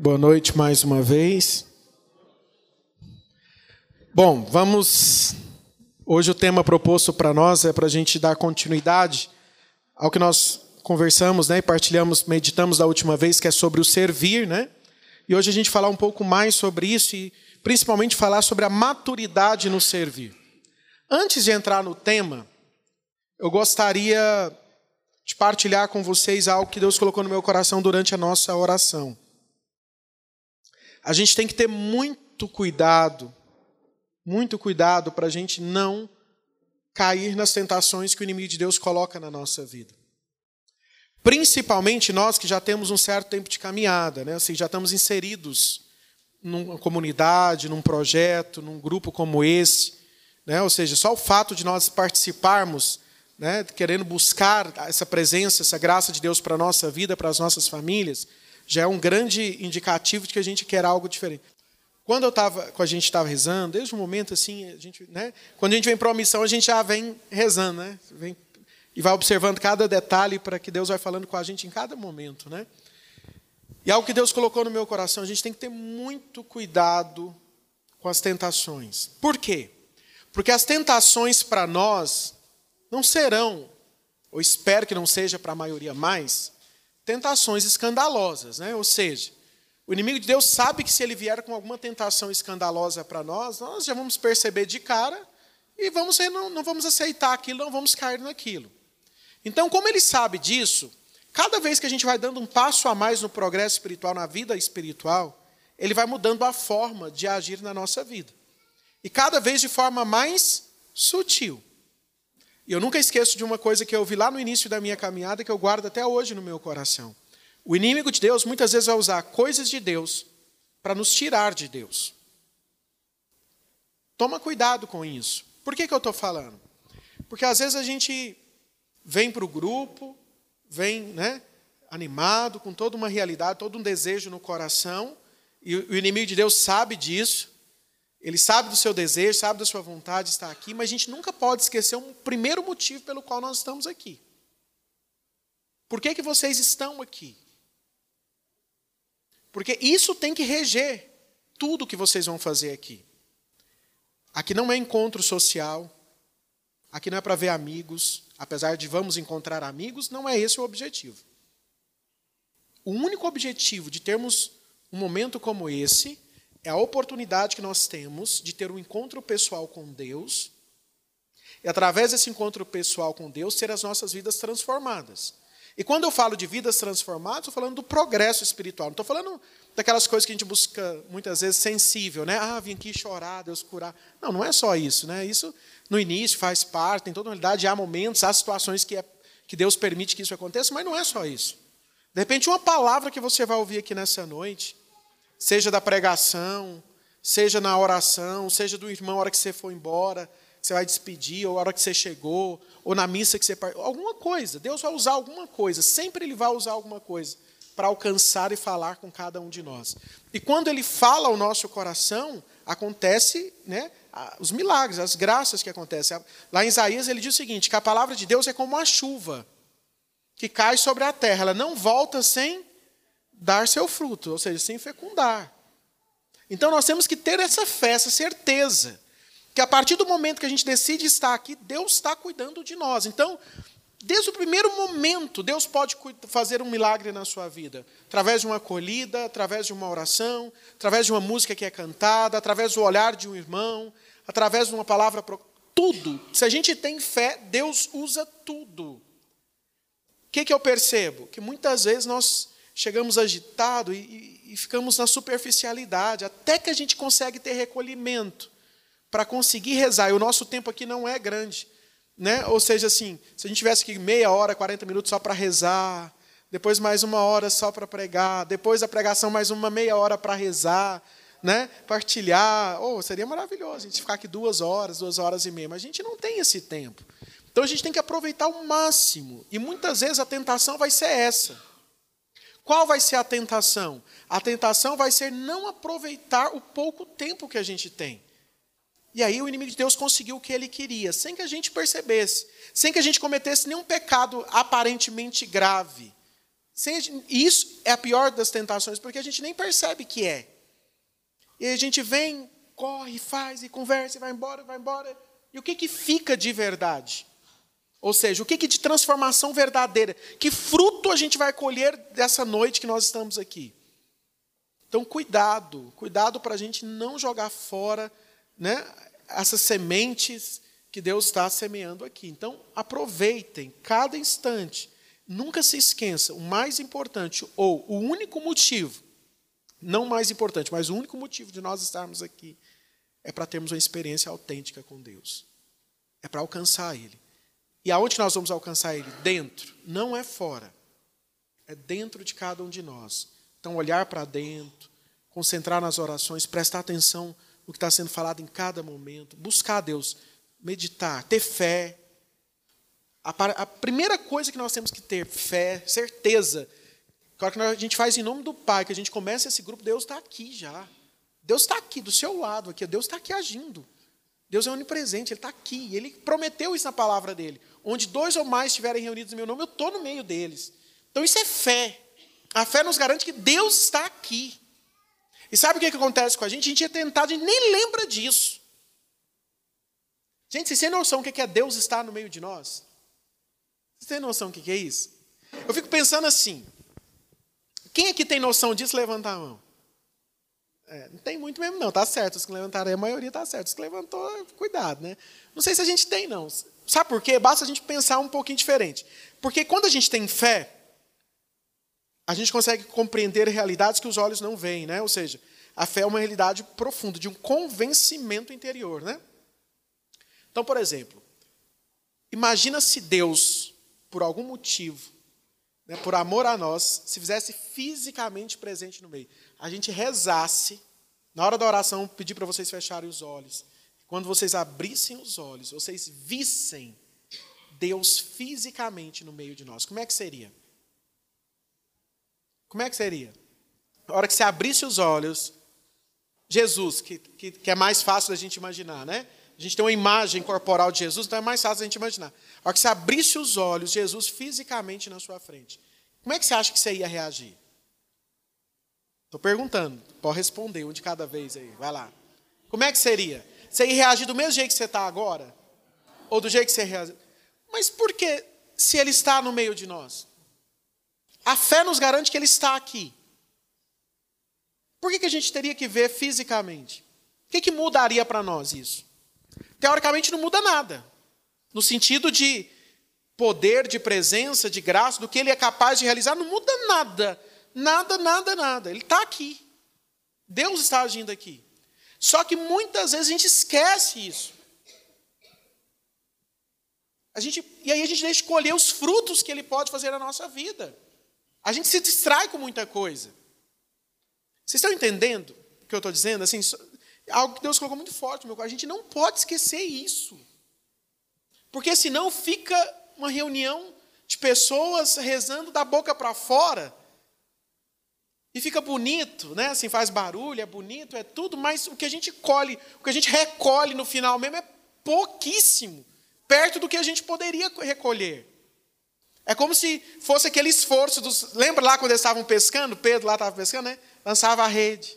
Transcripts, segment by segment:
Boa noite mais uma vez. Bom, vamos. Hoje o tema proposto para nós é para a gente dar continuidade ao que nós conversamos, né, e partilhamos, meditamos da última vez, que é sobre o servir, né? E hoje a gente falar um pouco mais sobre isso e principalmente falar sobre a maturidade no servir. Antes de entrar no tema, eu gostaria de partilhar com vocês algo que Deus colocou no meu coração durante a nossa oração a gente tem que ter muito cuidado, muito cuidado para a gente não cair nas tentações que o inimigo de Deus coloca na nossa vida. Principalmente nós que já temos um certo tempo de caminhada, né? assim, já estamos inseridos numa comunidade, num projeto, num grupo como esse. Né? Ou seja, só o fato de nós participarmos, né? querendo buscar essa presença, essa graça de Deus para a nossa vida, para as nossas famílias, já é um grande indicativo de que a gente quer algo diferente. Quando eu tava, a gente estava rezando, desde o momento assim, a gente, né, quando a gente vem para uma missão, a gente já vem rezando, né, vem, e vai observando cada detalhe para que Deus vai falando com a gente em cada momento, né. E algo que Deus colocou no meu coração, a gente tem que ter muito cuidado com as tentações. Por quê? Porque as tentações para nós não serão, ou espero que não seja para a maioria mais, tentações escandalosas, né? Ou seja, o inimigo de Deus sabe que se ele vier com alguma tentação escandalosa para nós, nós já vamos perceber de cara e vamos não, não vamos aceitar aquilo, não vamos cair naquilo. Então, como ele sabe disso, cada vez que a gente vai dando um passo a mais no progresso espiritual, na vida espiritual, ele vai mudando a forma de agir na nossa vida. E cada vez de forma mais sutil. E eu nunca esqueço de uma coisa que eu vi lá no início da minha caminhada, que eu guardo até hoje no meu coração. O inimigo de Deus muitas vezes vai usar coisas de Deus para nos tirar de Deus. Toma cuidado com isso. Por que, que eu estou falando? Porque às vezes a gente vem para o grupo, vem né, animado, com toda uma realidade, todo um desejo no coração, e o inimigo de Deus sabe disso, ele sabe do seu desejo, sabe da sua vontade de estar aqui, mas a gente nunca pode esquecer um primeiro motivo pelo qual nós estamos aqui. Por que, que vocês estão aqui? Porque isso tem que reger tudo que vocês vão fazer aqui. Aqui não é encontro social, aqui não é para ver amigos, apesar de vamos encontrar amigos, não é esse o objetivo. O único objetivo de termos um momento como esse é a oportunidade que nós temos de ter um encontro pessoal com Deus e, através desse encontro pessoal com Deus, ter as nossas vidas transformadas. E quando eu falo de vidas transformadas, estou falando do progresso espiritual. Não estou falando daquelas coisas que a gente busca muitas vezes sensível, né? Ah, vim aqui chorar, Deus curar. Não, não é só isso, né? Isso no início faz parte, tem toda uma realidade, há momentos, há situações que, é, que Deus permite que isso aconteça, mas não é só isso. De repente, uma palavra que você vai ouvir aqui nessa noite, seja da pregação, seja na oração, seja do irmão a hora que você for embora, você vai despedir, ou a hora que você chegou, ou na missa que você alguma coisa. Deus vai usar alguma coisa, sempre ele vai usar alguma coisa para alcançar e falar com cada um de nós. E quando ele fala ao nosso coração, acontece, né, os milagres, as graças que acontecem. Lá em Isaías ele diz o seguinte, que a palavra de Deus é como uma chuva que cai sobre a terra, ela não volta sem dar seu fruto, ou seja, sem fecundar. Então nós temos que ter essa fé, essa certeza, que a partir do momento que a gente decide estar aqui, Deus está cuidando de nós. Então, desde o primeiro momento, Deus pode fazer um milagre na sua vida, através de uma acolhida, através de uma oração, através de uma música que é cantada, através do olhar de um irmão, através de uma palavra. Tudo. Se a gente tem fé, Deus usa tudo. O que, que eu percebo? Que muitas vezes nós chegamos agitados e, e, e ficamos na superficialidade, até que a gente consegue ter recolhimento para conseguir rezar. E o nosso tempo aqui não é grande. Né? Ou seja, assim, se a gente tivesse aqui meia hora, 40 minutos só para rezar, depois mais uma hora só para pregar, depois da pregação mais uma meia hora para rezar, né? partilhar, oh, seria maravilhoso a gente ficar aqui duas horas, duas horas e meia, mas a gente não tem esse tempo. Então a gente tem que aproveitar o máximo. E muitas vezes a tentação vai ser essa. Qual vai ser a tentação? A tentação vai ser não aproveitar o pouco tempo que a gente tem. E aí o inimigo de Deus conseguiu o que ele queria, sem que a gente percebesse, sem que a gente cometesse nenhum pecado aparentemente grave, Isso é a pior das tentações, porque a gente nem percebe que é. E a gente vem, corre, faz e conversa e vai embora, vai embora. E o que, que fica de verdade? Ou seja, o que, que de transformação verdadeira? Que fruto a gente vai colher dessa noite que nós estamos aqui? Então, cuidado, cuidado para a gente não jogar fora né, essas sementes que Deus está semeando aqui. Então, aproveitem cada instante. Nunca se esqueça, o mais importante, ou o único motivo, não mais importante, mas o único motivo de nós estarmos aqui é para termos uma experiência autêntica com Deus. É para alcançar Ele. E aonde nós vamos alcançar Ele? Dentro, não é fora. É dentro de cada um de nós. Então, olhar para dentro, concentrar nas orações, prestar atenção no que está sendo falado em cada momento, buscar Deus, meditar, ter fé. A, a primeira coisa que nós temos que ter fé, certeza, claro que a gente faz em nome do Pai, que a gente começa esse grupo, Deus está aqui já. Deus está aqui, do seu lado, aqui. Deus está aqui agindo. Deus é onipresente, Ele está aqui. Ele prometeu isso na palavra dele. Onde dois ou mais estiverem reunidos em meu nome, eu estou no meio deles. Então isso é fé. A fé nos garante que Deus está aqui. E sabe o que, que acontece com a gente? A gente é tentado, a gente nem lembra disso. Gente, vocês têm noção do que é Deus estar no meio de nós? Vocês têm noção do que é isso? Eu fico pensando assim. Quem aqui tem noção disso, levanta a mão. É, não tem muito mesmo, não. Tá certo. Os que levantaram, a maioria tá certo. Os que levantou, cuidado, né? Não sei se a gente tem, não. Sabe por quê? Basta a gente pensar um pouquinho diferente. Porque quando a gente tem fé, a gente consegue compreender realidades que os olhos não veem, né? Ou seja, a fé é uma realidade profunda, de um convencimento interior, né? Então, por exemplo, imagina se Deus, por algum motivo, né, por amor a nós, se fizesse fisicamente presente no meio. A gente rezasse, na hora da oração, pedir para vocês fecharem os olhos. Quando vocês abrissem os olhos, vocês vissem Deus fisicamente no meio de nós. Como é que seria? Como é que seria? A hora que você abrisse os olhos, Jesus, que, que, que, é mais fácil da gente imaginar, né? A gente tem uma imagem corporal de Jesus, então é mais fácil da gente imaginar. A hora que você abrisse os olhos, Jesus fisicamente na sua frente, como é que você acha que você ia reagir? Estou perguntando, pode responder um de cada vez aí, vai lá. Como é que seria? Você ia reagir do mesmo jeito que você está agora? Ou do jeito que você reage? Mas por que, se Ele está no meio de nós? A fé nos garante que Ele está aqui. Por que, que a gente teria que ver fisicamente? O que, que mudaria para nós isso? Teoricamente não muda nada. No sentido de poder, de presença, de graça, do que Ele é capaz de realizar, não muda nada. Nada, nada, nada. Ele está aqui. Deus está agindo aqui. Só que muitas vezes a gente esquece isso. A gente, e aí a gente deixa escolher os frutos que ele pode fazer na nossa vida. A gente se distrai com muita coisa. Vocês estão entendendo o que eu estou dizendo? Assim, algo que Deus colocou muito forte no meu coração. A gente não pode esquecer isso. Porque senão fica uma reunião de pessoas rezando da boca para fora. E fica bonito, né? Assim, faz barulho, é bonito, é tudo, mas o que a gente colhe, o que a gente recolhe no final mesmo é pouquíssimo, perto do que a gente poderia recolher. É como se fosse aquele esforço dos. Lembra lá quando eles estavam pescando? Pedro lá estava pescando, né? Lançava a rede.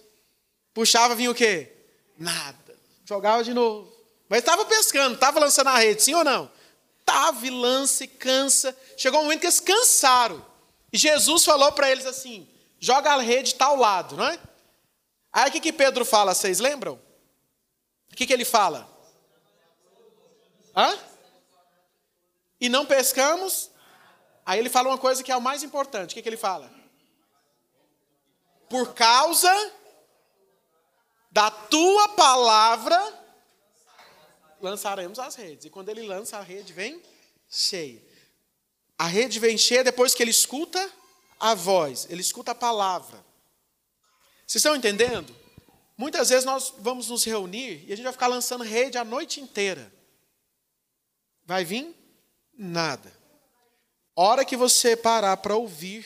Puxava, vinha o quê? Nada. Jogava de novo. Mas estava pescando, estava lançando a rede, sim ou não? Estava e lança e cansa. Chegou um momento que eles cansaram. E Jesus falou para eles assim: joga a rede tal lado, não é? Aí o que, que Pedro fala, vocês lembram? O que, que ele fala? Hã? E não pescamos Aí ele fala uma coisa que é o mais importante. O que, que ele fala? Por causa da tua palavra, lançaremos as redes. E quando ele lança a rede, vem cheia. A rede vem cheia depois que ele escuta a voz, ele escuta a palavra. Vocês estão entendendo? Muitas vezes nós vamos nos reunir e a gente vai ficar lançando rede a noite inteira. Vai vir nada hora que você parar para ouvir,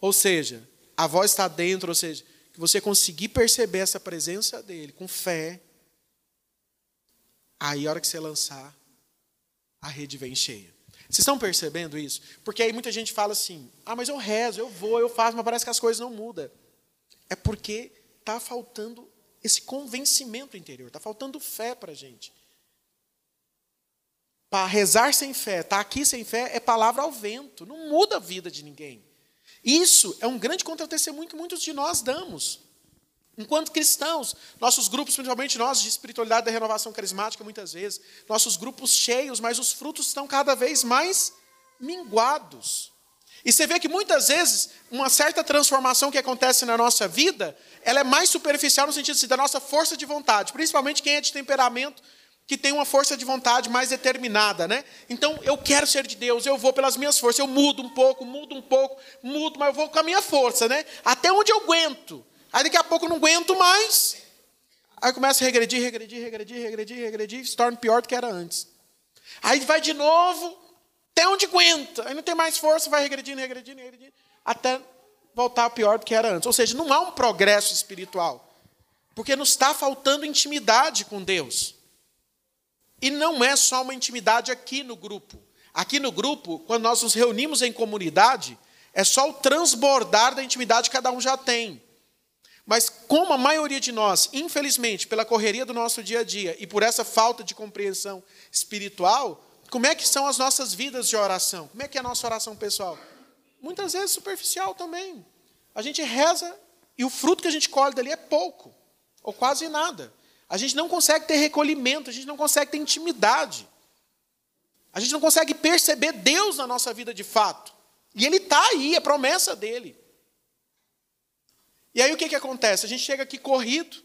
ou seja, a voz está dentro, ou seja, que você conseguir perceber essa presença dele com fé, aí a hora que você lançar, a rede vem cheia. Vocês estão percebendo isso? Porque aí muita gente fala assim: ah, mas eu rezo, eu vou, eu faço, mas parece que as coisas não mudam. É porque está faltando esse convencimento interior, está faltando fé para a gente. Para rezar sem fé, estar tá aqui sem fé, é palavra ao vento, não muda a vida de ninguém. Isso é um grande contra-testemunho que muitos de nós damos. Enquanto cristãos, nossos grupos, principalmente nós de espiritualidade da renovação carismática, muitas vezes, nossos grupos cheios, mas os frutos estão cada vez mais minguados. E você vê que muitas vezes uma certa transformação que acontece na nossa vida, ela é mais superficial no sentido assim, da nossa força de vontade, principalmente quem é de temperamento que tem uma força de vontade mais determinada, né? Então, eu quero ser de Deus, eu vou pelas minhas forças, eu mudo um pouco, mudo um pouco, mudo, mas eu vou com a minha força, né? Até onde eu aguento. Aí daqui a pouco eu não aguento mais. Aí começa a regredir, regredir, regredir, regredir, regredir, se torna pior do que era antes. Aí vai de novo, até onde aguenta. Aí não tem mais força, vai regredindo, regredindo, regredindo, até voltar pior do que era antes. Ou seja, não há um progresso espiritual. Porque nos está faltando intimidade com Deus. E não é só uma intimidade aqui no grupo. Aqui no grupo, quando nós nos reunimos em comunidade, é só o transbordar da intimidade que cada um já tem. Mas como a maioria de nós, infelizmente, pela correria do nosso dia a dia e por essa falta de compreensão espiritual, como é que são as nossas vidas de oração? Como é que é a nossa oração pessoal? Muitas vezes superficial também. A gente reza e o fruto que a gente colhe dali é pouco, ou quase nada. A gente não consegue ter recolhimento, a gente não consegue ter intimidade. A gente não consegue perceber Deus na nossa vida de fato. E Ele está aí, é promessa dele. E aí o que, que acontece? A gente chega aqui corrido,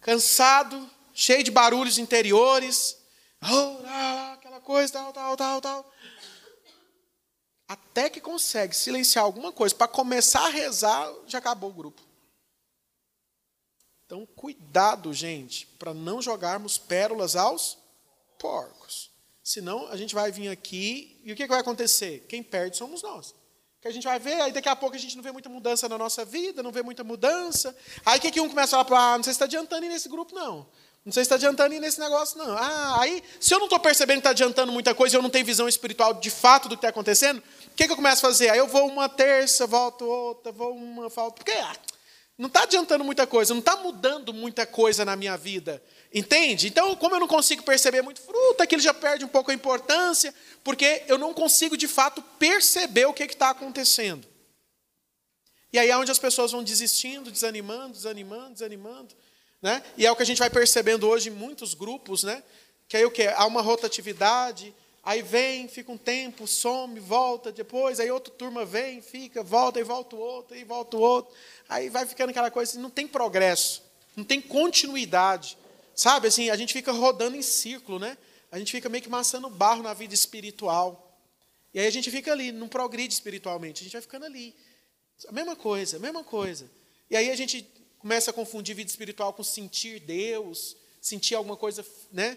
cansado, cheio de barulhos interiores, oh, aquela coisa, tal, tal, tal, tal. Até que consegue silenciar alguma coisa para começar a rezar, já acabou o grupo. Então, cuidado, gente, para não jogarmos pérolas aos porcos. Senão, a gente vai vir aqui e o que, que vai acontecer? Quem perde somos nós. Que a gente vai ver, aí daqui a pouco a gente não vê muita mudança na nossa vida, não vê muita mudança. Aí o que, que um começa a falar? Ah, não sei se está adiantando ir nesse grupo, não. Não sei se está adiantando ir nesse negócio, não. Ah, aí, se eu não estou percebendo que está adiantando muita coisa e eu não tenho visão espiritual de fato do que está acontecendo, o que, que eu começo a fazer? Aí eu vou uma terça, volto outra, vou uma, volto. Porque ah, não está adiantando muita coisa, não está mudando muita coisa na minha vida. Entende? Então, como eu não consigo perceber muito fruto, aquilo já perde um pouco a importância, porque eu não consigo de fato perceber o que está acontecendo. E aí é onde as pessoas vão desistindo, desanimando, desanimando, desanimando. Né? E é o que a gente vai percebendo hoje em muitos grupos, né? que aí o que? Há uma rotatividade, Aí vem, fica um tempo, some, volta, depois, aí outra turma vem, fica, volta, e volta o outro, e volta o outro. Aí vai ficando aquela coisa assim, não tem progresso, não tem continuidade. Sabe, assim, a gente fica rodando em círculo, né? A gente fica meio que maçando barro na vida espiritual. E aí a gente fica ali, não progride espiritualmente, a gente vai ficando ali. A mesma coisa, a mesma coisa. E aí a gente começa a confundir vida espiritual com sentir Deus, sentir alguma coisa, né?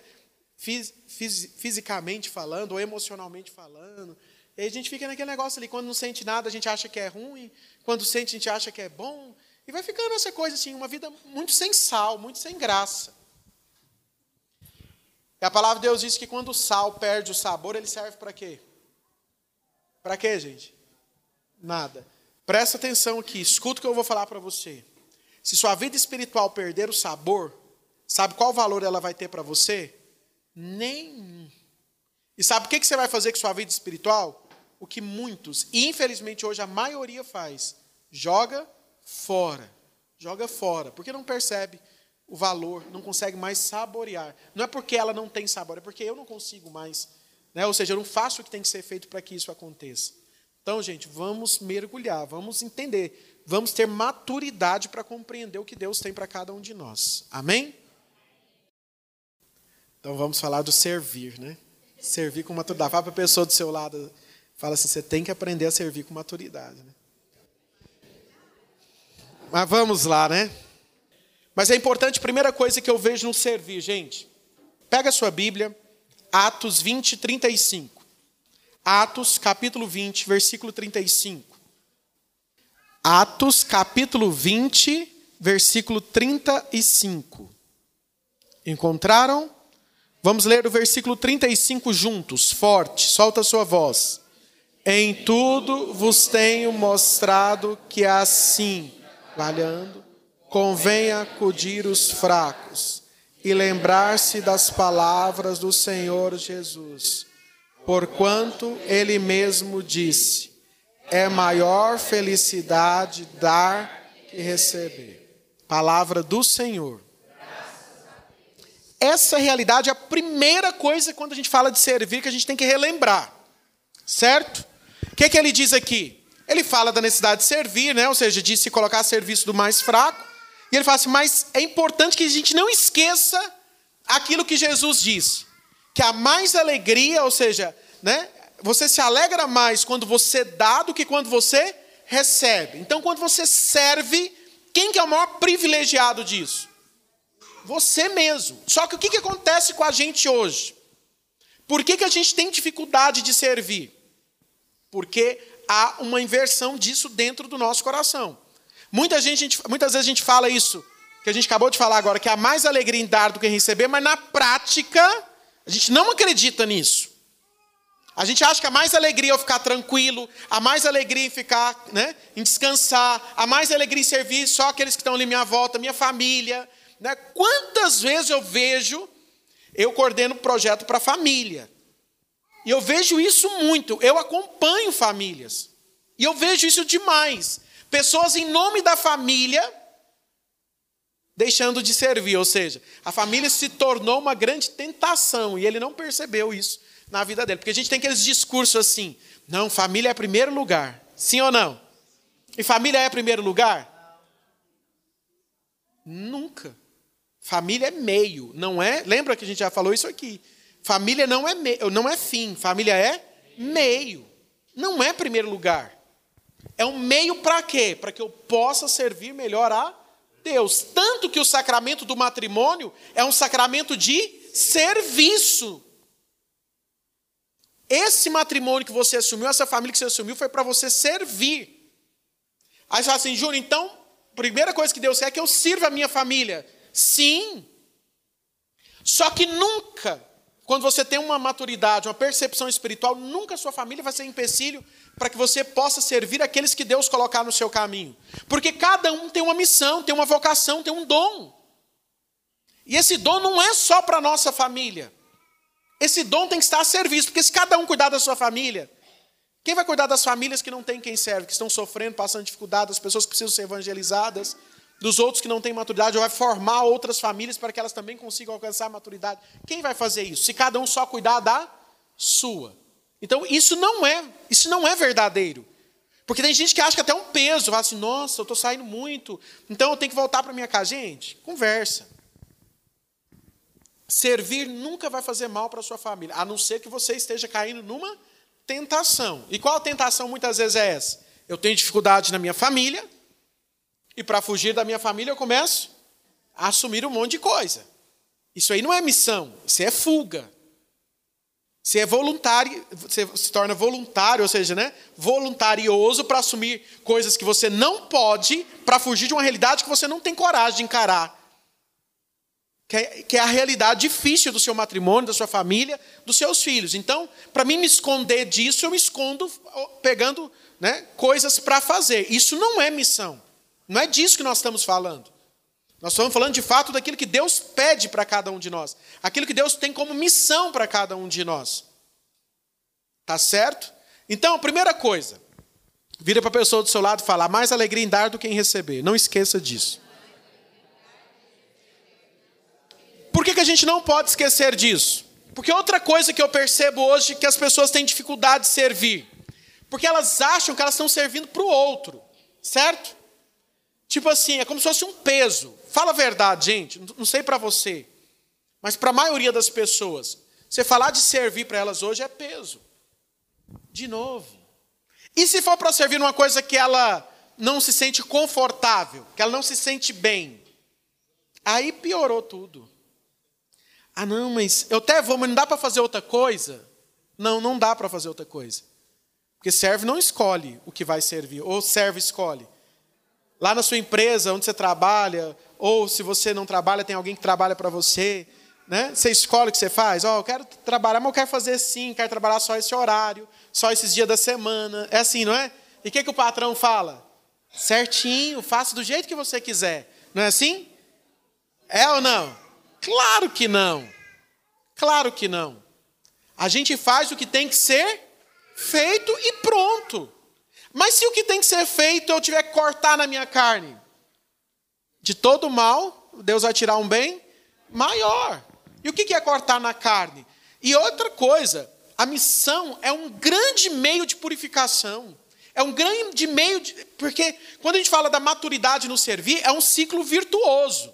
Fis, fis, fisicamente falando ou emocionalmente falando. E a gente fica naquele negócio ali, quando não sente nada, a gente acha que é ruim, quando sente, a gente acha que é bom. E vai ficando essa coisa assim, uma vida muito sem sal, muito sem graça. E a palavra de Deus diz que quando o sal perde o sabor, ele serve para quê? Para quê, gente? Nada. Presta atenção aqui, escuta o que eu vou falar para você. Se sua vida espiritual perder o sabor, sabe qual valor ela vai ter para você? Nenhum. E sabe o que você vai fazer com sua vida espiritual? O que muitos, e infelizmente hoje a maioria faz: joga fora. Joga fora, porque não percebe o valor, não consegue mais saborear. Não é porque ela não tem sabor, é porque eu não consigo mais. Né? Ou seja, eu não faço o que tem que ser feito para que isso aconteça. Então, gente, vamos mergulhar, vamos entender, vamos ter maturidade para compreender o que Deus tem para cada um de nós. Amém? Então vamos falar do servir, né? Servir com maturidade. Fala para a pessoa do seu lado, fala assim, você tem que aprender a servir com maturidade. Né? Mas vamos lá, né? Mas é importante, primeira coisa que eu vejo no servir, gente. Pega a sua Bíblia, Atos 20, 35. Atos, capítulo 20, versículo 35. Atos, capítulo 20, versículo 35. Encontraram? Vamos ler o versículo 35 juntos, forte, solta a sua voz. Em tudo vos tenho mostrado que assim, valhando, convém acudir os fracos e lembrar-se das palavras do Senhor Jesus, porquanto ele mesmo disse: é maior felicidade dar que receber. Palavra do Senhor. Essa realidade é a primeira coisa quando a gente fala de servir que a gente tem que relembrar. Certo? O que, é que ele diz aqui? Ele fala da necessidade de servir, né? ou seja, de se colocar a serviço do mais fraco. E ele fala assim: mas é importante que a gente não esqueça aquilo que Jesus disse. Que há mais alegria, ou seja, né? você se alegra mais quando você dá do que quando você recebe. Então, quando você serve, quem que é o maior privilegiado disso? Você mesmo. Só que o que, que acontece com a gente hoje? Por que, que a gente tem dificuldade de servir? Porque há uma inversão disso dentro do nosso coração. Muita gente, muitas vezes a gente fala isso, que a gente acabou de falar agora, que há mais alegria em dar do que em receber, mas na prática, a gente não acredita nisso. A gente acha que há mais alegria eu ficar tranquilo, há mais alegria em ficar, né, em descansar, há mais alegria em servir só aqueles que estão ali à minha volta, minha família. Né? Quantas vezes eu vejo, eu coordeno projeto para família. E eu vejo isso muito, eu acompanho famílias. E eu vejo isso demais. Pessoas em nome da família deixando de servir, ou seja, a família se tornou uma grande tentação e ele não percebeu isso na vida dele. Porque a gente tem aqueles discursos assim: não, família é primeiro lugar. Sim ou não? E família é primeiro lugar? Nunca. Família é meio, não é? Lembra que a gente já falou isso aqui? Família não é meio, não é fim, família é meio. Não é primeiro lugar. É um meio para quê? Para que eu possa servir melhor a Deus. Tanto que o sacramento do matrimônio é um sacramento de serviço. Esse matrimônio que você assumiu, essa família que você assumiu, foi para você servir. Aí você fala assim, Júnior, então, a primeira coisa que Deus quer é que eu sirva a minha família. Sim. Só que nunca, quando você tem uma maturidade, uma percepção espiritual, nunca sua família vai ser empecilho para que você possa servir aqueles que Deus colocar no seu caminho. Porque cada um tem uma missão, tem uma vocação, tem um dom. E esse dom não é só para a nossa família. Esse dom tem que estar a serviço, porque se cada um cuidar da sua família, quem vai cuidar das famílias que não têm quem serve, que estão sofrendo, passando dificuldade, das pessoas que precisam ser evangelizadas, dos outros que não têm maturidade, ou vai formar outras famílias para que elas também consigam alcançar a maturidade? Quem vai fazer isso? Se cada um só cuidar da sua. Então, isso não é, isso não é verdadeiro. Porque tem gente que acha que até é um peso, fala assim, nossa, eu estou saindo muito, então eu tenho que voltar para minha casa. Gente, conversa. Servir nunca vai fazer mal para a sua família, a não ser que você esteja caindo numa tentação. E qual tentação muitas vezes é essa? Eu tenho dificuldade na minha família, e para fugir da minha família eu começo a assumir um monte de coisa. Isso aí não é missão, isso é fuga. Você é voluntário, você se torna voluntário, ou seja, né, voluntarioso para assumir coisas que você não pode, para fugir de uma realidade que você não tem coragem de encarar que é, que é a realidade difícil do seu matrimônio, da sua família, dos seus filhos. Então, para mim me esconder disso, eu me escondo pegando né, coisas para fazer. Isso não é missão. Não é disso que nós estamos falando. Nós estamos falando de fato daquilo que Deus pede para cada um de nós. Aquilo que Deus tem como missão para cada um de nós. Tá certo? Então, primeira coisa, vira para a pessoa do seu lado e fala: mais alegria em dar do que em receber. Não esqueça disso. Por que, que a gente não pode esquecer disso? Porque outra coisa que eu percebo hoje é que as pessoas têm dificuldade de servir. Porque elas acham que elas estão servindo para o outro, certo? Tipo assim, é como se fosse um peso. Fala a verdade, gente, não sei para você, mas para a maioria das pessoas, você falar de servir para elas hoje é peso. De novo. E se for para servir numa coisa que ela não se sente confortável, que ela não se sente bem, aí piorou tudo. Ah, não, mas eu até vou, mas não dá para fazer outra coisa? Não, não dá para fazer outra coisa. Porque serve não escolhe o que vai servir, ou serve escolhe. Lá na sua empresa, onde você trabalha, ou se você não trabalha, tem alguém que trabalha para você. Né? Você escolhe o que você faz. Ó, oh, eu quero trabalhar, mas eu quero fazer sim, quero trabalhar só esse horário, só esses dias da semana. É assim, não é? E o que, que o patrão fala? Certinho, faça do jeito que você quiser. Não é assim? É ou não? Claro que não. Claro que não. A gente faz o que tem que ser feito e pronto. Mas se o que tem que ser feito eu tiver que cortar na minha carne, de todo mal, Deus vai tirar um bem maior. E o que é cortar na carne? E outra coisa, a missão é um grande meio de purificação. É um grande meio de. Porque quando a gente fala da maturidade no servir, é um ciclo virtuoso.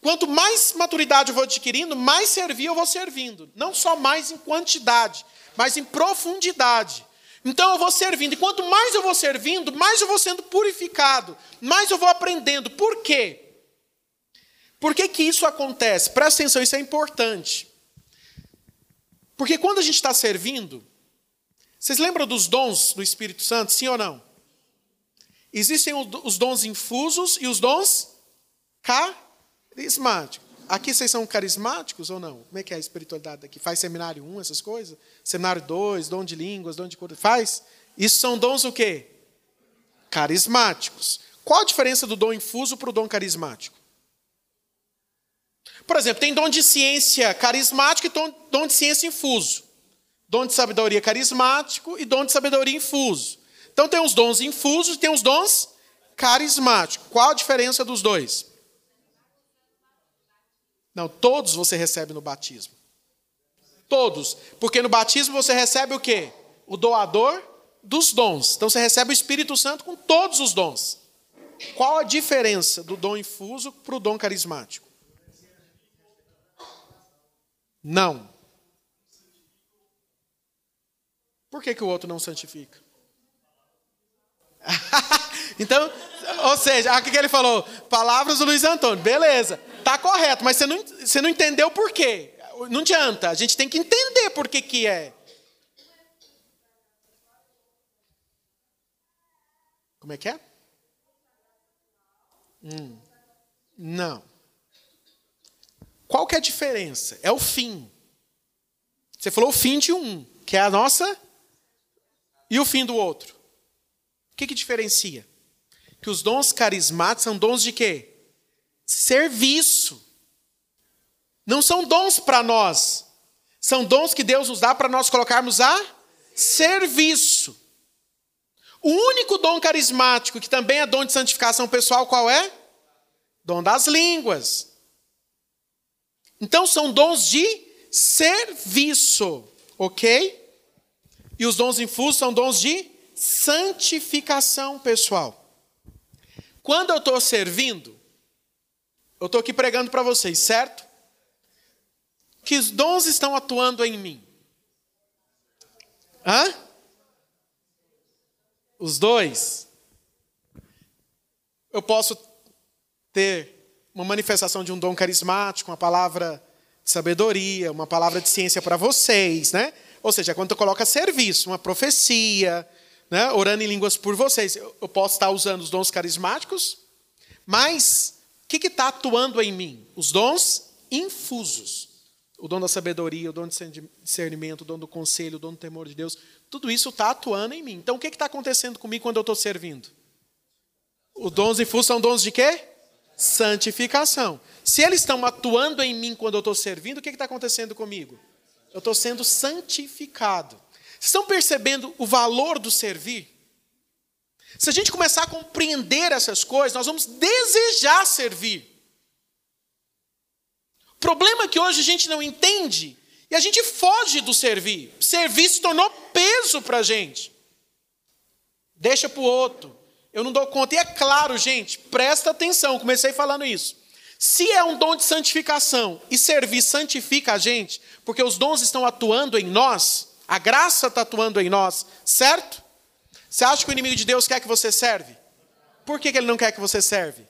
Quanto mais maturidade eu vou adquirindo, mais servir eu vou servindo. Não só mais em quantidade, mas em profundidade. Então eu vou servindo, e quanto mais eu vou servindo, mais eu vou sendo purificado, mais eu vou aprendendo. Por quê? Por que, que isso acontece? Presta atenção, isso é importante. Porque quando a gente está servindo, vocês lembram dos dons do Espírito Santo, sim ou não? Existem os dons infusos e os dons carismáticos. Aqui vocês são carismáticos ou não? Como é que é a espiritualidade aqui? Faz seminário 1, essas coisas? Seminário 2, dom de línguas, dom de cor. Faz? Isso são dons o quê? Carismáticos. Qual a diferença do dom infuso para o dom carismático? Por exemplo, tem dom de ciência carismático e dom de ciência infuso. Dom de sabedoria carismático e dom de sabedoria infuso. Então tem os dons infusos e tem os dons carismáticos. Qual a diferença dos dois? Não, todos você recebe no batismo. Todos. Porque no batismo você recebe o quê? O doador dos dons. Então você recebe o Espírito Santo com todos os dons. Qual a diferença do dom infuso para o dom carismático? Não. Por que, que o outro não santifica? então, ou seja, o que ele falou? Palavras do Luiz Antônio, beleza, tá correto, mas você não, você não entendeu por quê. Não adianta, a gente tem que entender por que, que é. Como é que é? Hum, não. Qual que é a diferença? É o fim. Você falou o fim de um, que é a nossa, e o fim do outro. O que, que diferencia? Que os dons carismáticos são dons de quê? Serviço. Não são dons para nós. São dons que Deus nos dá para nós colocarmos a serviço. O único dom carismático que também é dom de santificação pessoal, qual é? Dom das línguas. Então são dons de serviço, ok? E os dons infusos são dons de santificação pessoal. Quando eu estou servindo, eu estou aqui pregando para vocês, certo? Que os dons estão atuando em mim. Hã? Os dois. Eu posso ter uma manifestação de um dom carismático, uma palavra de sabedoria, uma palavra de ciência para vocês, né? Ou seja, quando tu coloca serviço, uma profecia, né? orando em línguas por vocês, eu posso estar usando os dons carismáticos, mas que está atuando em mim? Os dons infusos. O dom da sabedoria, o dom de discernimento, o dom do conselho, o dom do temor de Deus, tudo isso está atuando em mim. Então, o que está acontecendo comigo quando eu estou servindo? Os dons infusos são dons de quê? santificação. Se eles estão atuando em mim quando eu estou servindo, o que está acontecendo comigo? Eu estou sendo santificado. Vocês estão percebendo o valor do servir? Se a gente começar a compreender essas coisas, nós vamos desejar servir. O problema é que hoje a gente não entende e a gente foge do servir. Servir se tornou peso para a gente. Deixa para o outro. Eu não dou conta. E é claro, gente, presta atenção, comecei falando isso. Se é um dom de santificação e servir santifica a gente, porque os dons estão atuando em nós, a graça está atuando em nós, certo? Você acha que o inimigo de Deus quer que você serve? Por que, que ele não quer que você serve?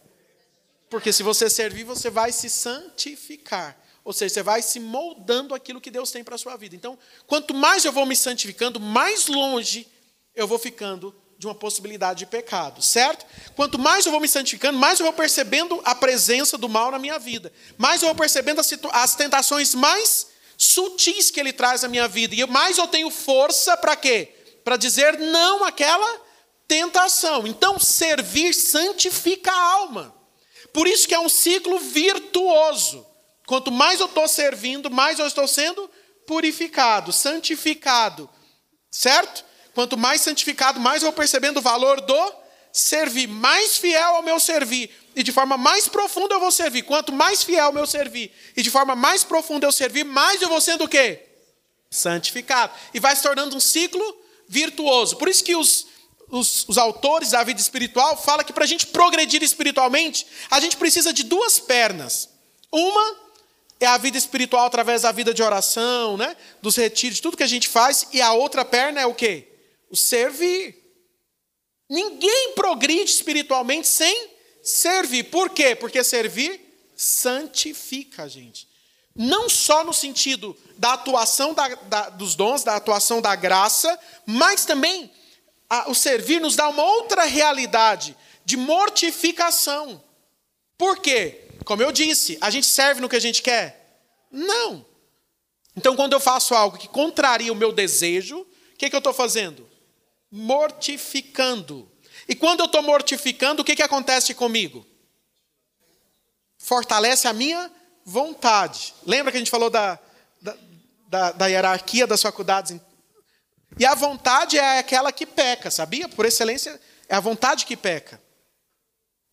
Porque se você servir, você vai se santificar. Ou seja, você vai se moldando aquilo que Deus tem para a sua vida. Então, quanto mais eu vou me santificando, mais longe eu vou ficando de uma possibilidade de pecado, certo? Quanto mais eu vou me santificando, mais eu vou percebendo a presença do mal na minha vida, mais eu vou percebendo as, as tentações mais sutis que ele traz na minha vida, e mais eu tenho força para quê? Para dizer não àquela tentação. Então, servir santifica a alma. Por isso que é um ciclo virtuoso. Quanto mais eu estou servindo, mais eu estou sendo purificado, santificado, certo? Quanto mais santificado, mais eu vou percebendo o valor do servir, mais fiel ao meu servir, e de forma mais profunda eu vou servir. Quanto mais fiel ao meu servir, e de forma mais profunda eu servir, mais eu vou sendo o quê? Santificado. E vai se tornando um ciclo virtuoso. Por isso que os, os, os autores da vida espiritual falam que para a gente progredir espiritualmente, a gente precisa de duas pernas. Uma é a vida espiritual através da vida de oração, né? dos retiros, tudo que a gente faz, e a outra perna é o quê? O servir. Ninguém progride espiritualmente sem servir. Por quê? Porque servir santifica a gente. Não só no sentido da atuação da, da, dos dons, da atuação da graça, mas também a, o servir nos dá uma outra realidade de mortificação. Por quê? Como eu disse, a gente serve no que a gente quer? Não. Então, quando eu faço algo que contraria o meu desejo, o que, que eu estou fazendo? mortificando. E quando eu estou mortificando, o que, que acontece comigo? Fortalece a minha vontade. Lembra que a gente falou da, da, da, da hierarquia das faculdades? E a vontade é aquela que peca, sabia? Por excelência, é a vontade que peca.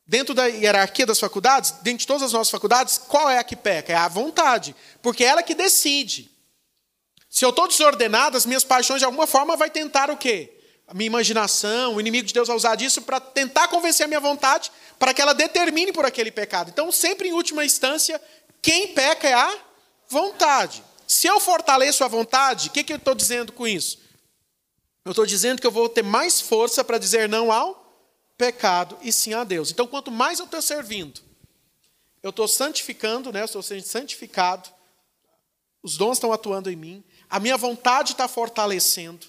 Dentro da hierarquia das faculdades, dentro de todas as nossas faculdades, qual é a que peca? É a vontade, porque é ela que decide. Se eu estou desordenado, as minhas paixões de alguma forma vai tentar o quê? a minha imaginação, o inimigo de Deus vai usar disso para tentar convencer a minha vontade para que ela determine por aquele pecado. Então, sempre em última instância, quem peca é a vontade. Se eu fortaleço a vontade, o que, que eu estou dizendo com isso? Eu estou dizendo que eu vou ter mais força para dizer não ao pecado e sim a Deus. Então, quanto mais eu estou servindo, eu estou santificando, né? eu estou sendo santificado, os dons estão atuando em mim, a minha vontade está fortalecendo,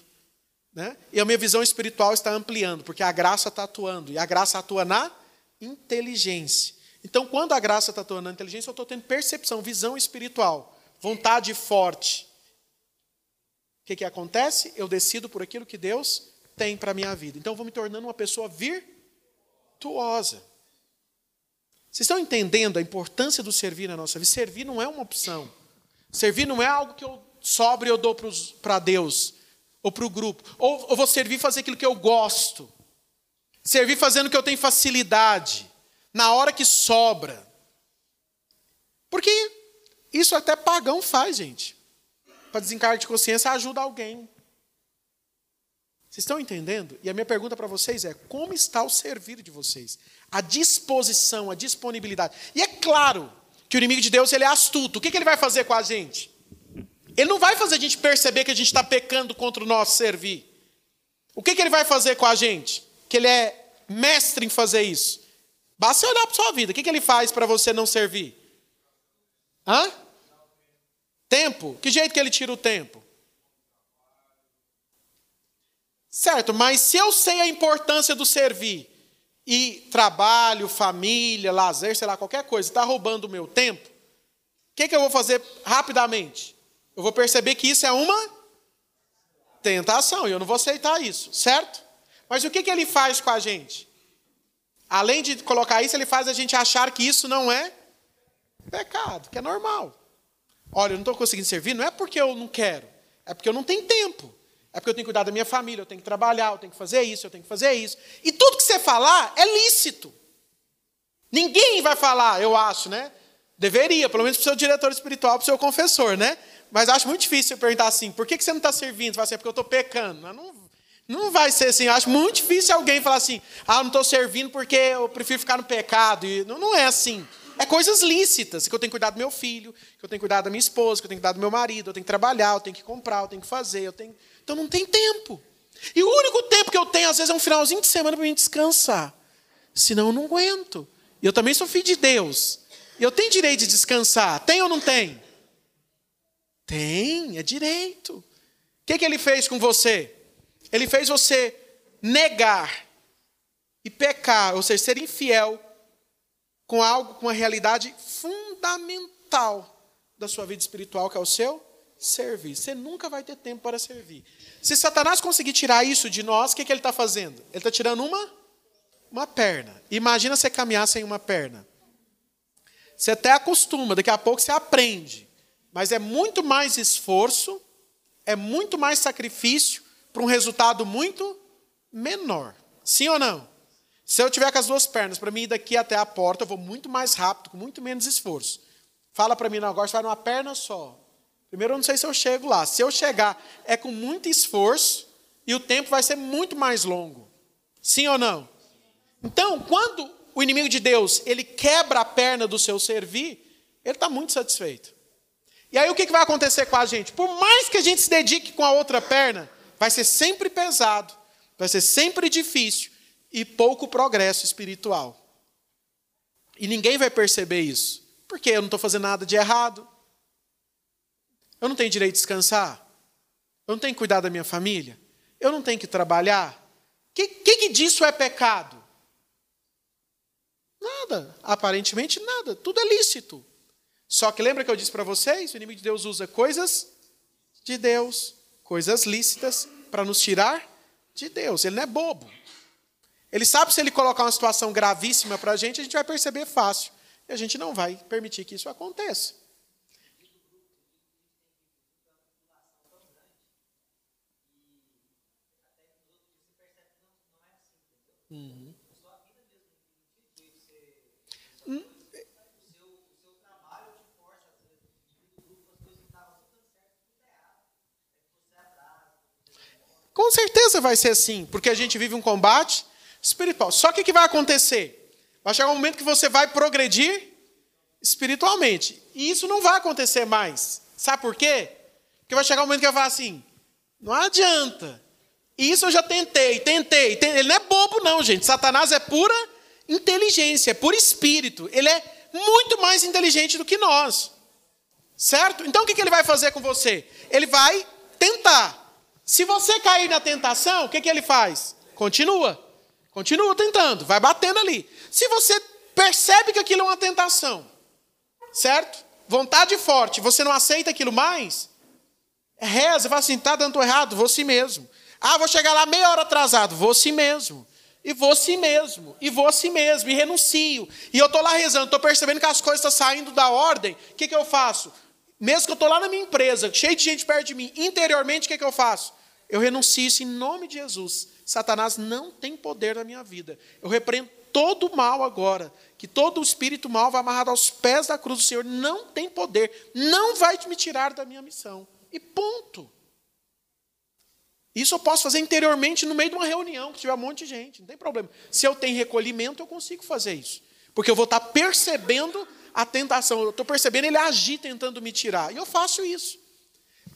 né? E a minha visão espiritual está ampliando, porque a graça está atuando. E a graça atua na inteligência. Então, quando a graça está na inteligência, eu estou tendo percepção, visão espiritual, vontade forte. O que, que acontece? Eu decido por aquilo que Deus tem para a minha vida. Então, eu vou me tornando uma pessoa virtuosa. Vocês estão entendendo a importância do servir na nossa vida? Servir não é uma opção. Servir não é algo que eu sobre eu dou para Deus ou para o grupo. Ou vou servir fazer aquilo que eu gosto. Servir fazendo o que eu tenho facilidade. Na hora que sobra. Porque isso até pagão faz, gente. Para desencargo de consciência ajuda alguém. Vocês estão entendendo? E a minha pergunta para vocês é: como está o servir de vocês? A disposição, a disponibilidade. E é claro que o inimigo de Deus ele é astuto. O que, que ele vai fazer com a gente? Ele não vai fazer a gente perceber que a gente está pecando contra o nosso servir. O que, que ele vai fazer com a gente? Que ele é mestre em fazer isso. Basta você olhar para a sua vida. O que, que ele faz para você não servir? Hã? Tempo? Que jeito que ele tira o tempo? Certo, mas se eu sei a importância do servir, e trabalho, família, lazer, sei lá, qualquer coisa, está roubando o meu tempo, o que, que eu vou fazer rapidamente? eu vou perceber que isso é uma tentação e eu não vou aceitar isso, certo? Mas o que, que ele faz com a gente? Além de colocar isso, ele faz a gente achar que isso não é pecado, que é normal. Olha, eu não estou conseguindo servir, não é porque eu não quero, é porque eu não tenho tempo. É porque eu tenho que cuidar da minha família, eu tenho que trabalhar, eu tenho que fazer isso, eu tenho que fazer isso. E tudo que você falar é lícito. Ninguém vai falar, eu acho, né? Deveria, pelo menos para o seu diretor espiritual, para o seu confessor, né? Mas acho muito difícil você perguntar assim, por que você não está servindo? Você vai assim, é porque eu estou pecando. Não, não vai ser assim. Eu acho muito difícil alguém falar assim, ah, não estou servindo porque eu prefiro ficar no pecado. E não, não é assim. É coisas lícitas, que eu tenho que cuidar do meu filho, que eu tenho que cuidar da minha esposa, que eu tenho que cuidar do meu marido, eu tenho que trabalhar, eu tenho que comprar, eu tenho que fazer, eu tenho. Então não tem tempo. E o único tempo que eu tenho, às vezes, é um finalzinho de semana para mim descansar. Senão eu não aguento. E eu também sou filho de Deus. E eu tenho direito de descansar. Tem ou não tem? Tem, é direito. O que, que ele fez com você? Ele fez você negar e pecar, ou seja, ser infiel com algo, com uma realidade fundamental da sua vida espiritual, que é o seu servir. Você nunca vai ter tempo para servir. Se Satanás conseguir tirar isso de nós, o que, que ele está fazendo? Ele está tirando uma, uma perna. Imagina você caminhar sem uma perna. Você até acostuma, daqui a pouco você aprende. Mas é muito mais esforço, é muito mais sacrifício para um resultado muito menor. Sim ou não? Se eu tiver com as duas pernas, para mim ir daqui até a porta, eu vou muito mais rápido, com muito menos esforço. Fala para mim, não, agora você vai numa perna só. Primeiro, eu não sei se eu chego lá. Se eu chegar, é com muito esforço e o tempo vai ser muito mais longo. Sim ou não? Então, quando o inimigo de Deus ele quebra a perna do seu servir, ele está muito satisfeito. E aí o que, que vai acontecer com a gente? Por mais que a gente se dedique com a outra perna, vai ser sempre pesado, vai ser sempre difícil e pouco progresso espiritual. E ninguém vai perceber isso. Porque eu não estou fazendo nada de errado. Eu não tenho direito de descansar? Eu não tenho que cuidar da minha família? Eu não tenho que trabalhar? O que, que, que disso é pecado? Nada. Aparentemente nada. Tudo é lícito. Só que lembra que eu disse para vocês? O inimigo de Deus usa coisas de Deus, coisas lícitas, para nos tirar de Deus. Ele não é bobo. Ele sabe se ele colocar uma situação gravíssima para a gente, a gente vai perceber fácil. E a gente não vai permitir que isso aconteça. Uhum. Com certeza vai ser assim, porque a gente vive um combate espiritual. Só que o que vai acontecer? Vai chegar um momento que você vai progredir espiritualmente. E isso não vai acontecer mais. Sabe por quê? Porque vai chegar um momento que vai falar assim: não adianta. Isso eu já tentei, tentei, tentei. Ele não é bobo, não, gente. Satanás é pura inteligência, é puro espírito. Ele é muito mais inteligente do que nós. Certo? Então o que ele vai fazer com você? Ele vai tentar. Se você cair na tentação, o que ele faz? Continua. Continua tentando, vai batendo ali. Se você percebe que aquilo é uma tentação, certo? Vontade forte, você não aceita aquilo mais, reza, fala assim, está dando errado, vou si mesmo. Ah, vou chegar lá meia hora atrasado. Vou si mesmo. E vou si mesmo. E vou si mesmo. E renuncio. E eu estou lá rezando, estou percebendo que as coisas estão saindo da ordem. O que, que eu faço? Mesmo que eu estou lá na minha empresa, cheio de gente perto de mim, interiormente, o que, que eu faço? Eu renuncio isso em nome de Jesus. Satanás não tem poder na minha vida. Eu repreendo todo o mal agora. Que todo o espírito mal vai amarrado aos pés da cruz do Senhor. Não tem poder. Não vai me tirar da minha missão. E ponto. Isso eu posso fazer interiormente no meio de uma reunião, que tiver um monte de gente, não tem problema. Se eu tenho recolhimento, eu consigo fazer isso. Porque eu vou estar percebendo a tentação, eu estou percebendo ele agir tentando me tirar. E eu faço isso.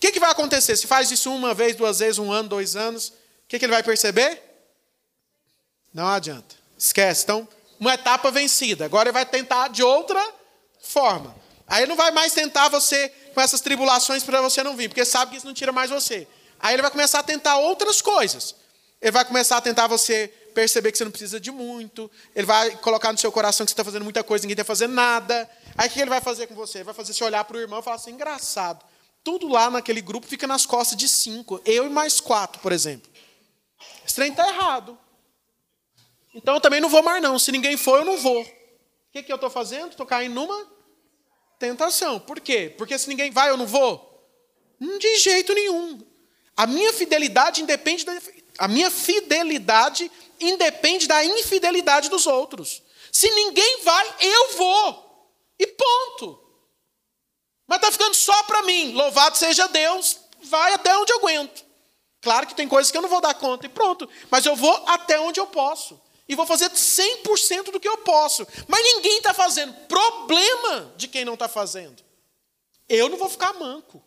O que, que vai acontecer? Se faz isso uma vez, duas vezes, um ano, dois anos, o que, que ele vai perceber? Não adianta. Esquece. Então, uma etapa vencida. Agora ele vai tentar de outra forma. Aí não vai mais tentar você com essas tribulações para você não vir, porque sabe que isso não tira mais você. Aí ele vai começar a tentar outras coisas. Ele vai começar a tentar você perceber que você não precisa de muito. Ele vai colocar no seu coração que você está fazendo muita coisa, ninguém está fazendo nada. Aí o que ele vai fazer com você? Ele vai fazer você olhar para o irmão e falar assim: engraçado. Tudo lá naquele grupo fica nas costas de cinco. Eu e mais quatro, por exemplo. Esse trem está errado. Então eu também não vou mais, não. Se ninguém for, eu não vou. O que, que eu estou fazendo? Estou caindo numa tentação. Por quê? Porque se ninguém vai, eu não vou? De jeito nenhum. A minha fidelidade independe da, a minha fidelidade independe da infidelidade dos outros. Se ninguém vai, eu vou. E ponto. Mas está ficando só para mim. Louvado seja Deus. Vai até onde eu aguento. Claro que tem coisas que eu não vou dar conta e pronto. Mas eu vou até onde eu posso. E vou fazer 100% do que eu posso. Mas ninguém está fazendo. Problema de quem não está fazendo. Eu não vou ficar manco.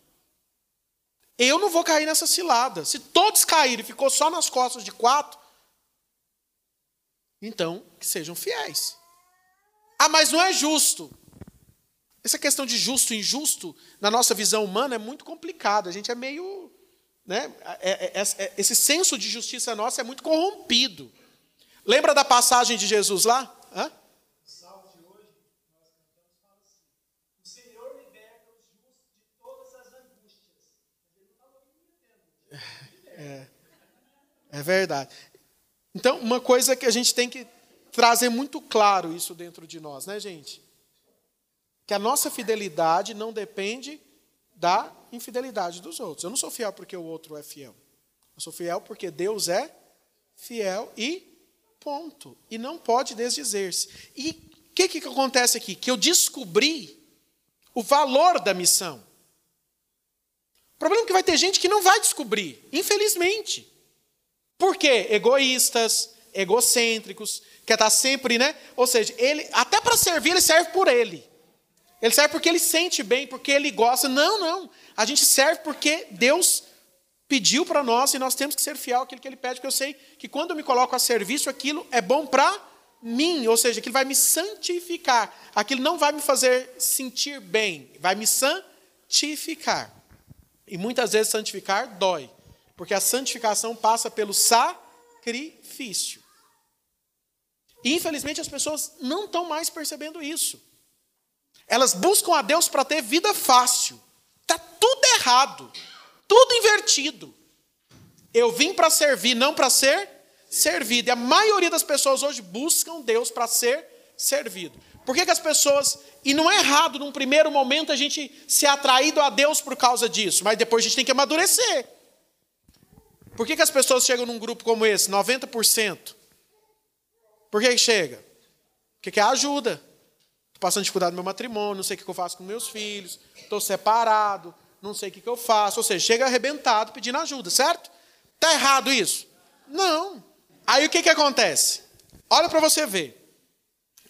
Eu não vou cair nessa cilada. Se todos caírem e ficou só nas costas de quatro, então que sejam fiéis. Ah, mas não é justo. Essa questão de justo e injusto, na nossa visão humana, é muito complicada. A gente é meio Né? É, é, é, esse senso de justiça nossa é muito corrompido. Lembra da passagem de Jesus lá? Hã? É, é verdade. Então, uma coisa que a gente tem que trazer muito claro isso dentro de nós, né, gente? Que a nossa fidelidade não depende da infidelidade dos outros. Eu não sou fiel porque o outro é fiel. Eu sou fiel porque Deus é fiel e ponto. E não pode desdizer-se. E o que, que acontece aqui? Que eu descobri o valor da missão. O problema é que vai ter gente que não vai descobrir, infelizmente. Por quê? Egoístas, egocêntricos, quer estar sempre, né? Ou seja, ele até para servir ele serve por ele. Ele serve porque ele sente bem, porque ele gosta. Não, não. A gente serve porque Deus pediu para nós e nós temos que ser fiel àquilo que ele pede, porque eu sei que quando eu me coloco a serviço, aquilo é bom para mim, ou seja, aquilo vai me santificar. Aquilo não vai me fazer sentir bem, vai me santificar. E muitas vezes santificar dói, porque a santificação passa pelo sacrifício. E infelizmente as pessoas não estão mais percebendo isso. Elas buscam a Deus para ter vida fácil. Está tudo errado, tudo invertido. Eu vim para servir, não para ser servido. E a maioria das pessoas hoje buscam Deus para ser servido. Por que, que as pessoas. E não é errado num primeiro momento a gente ser atraído a Deus por causa disso, mas depois a gente tem que amadurecer. Por que, que as pessoas chegam num grupo como esse, 90%? Por que, que chega? Porque quer ajuda. Passando dificuldade no meu matrimônio, não sei o que eu faço com meus filhos, estou separado, não sei o que eu faço. Ou seja, chega arrebentado pedindo ajuda, certo? Está errado isso? Não. Aí o que, que acontece? Olha para você ver.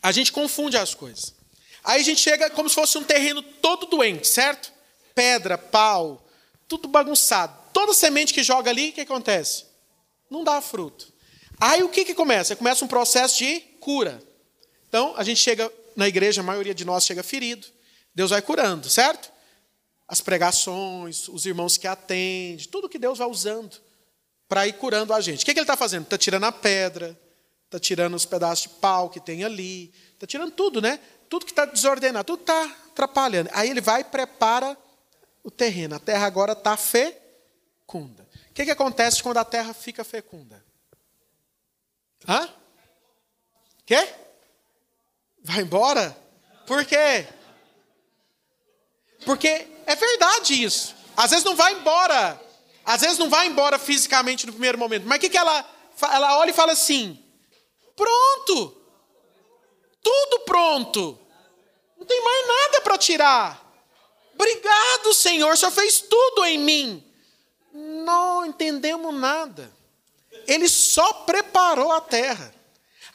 A gente confunde as coisas. Aí a gente chega como se fosse um terreno todo doente, certo? Pedra, pau, tudo bagunçado. Toda semente que joga ali, o que acontece? Não dá fruto. Aí o que, que começa? Começa um processo de cura. Então, a gente chega na igreja, a maioria de nós chega ferido. Deus vai curando, certo? As pregações, os irmãos que atendem, tudo que Deus vai usando para ir curando a gente. O que, que ele está fazendo? Está tirando a pedra, está tirando os pedaços de pau que tem ali, está tirando tudo, né? Tudo que está desordenado, tudo está atrapalhando. Aí ele vai e prepara o terreno. A terra agora está fecunda. O que, que acontece quando a terra fica fecunda? Hã? Quê? Vai embora? Por quê? Porque é verdade isso. Às vezes não vai embora. Às vezes não vai embora fisicamente no primeiro momento. Mas o que, que ela, ela olha e fala assim: Pronto. Tudo pronto. Não tem mais nada para tirar. Obrigado, Senhor, o Senhor fez tudo em mim. Não entendemos nada. Ele só preparou a terra.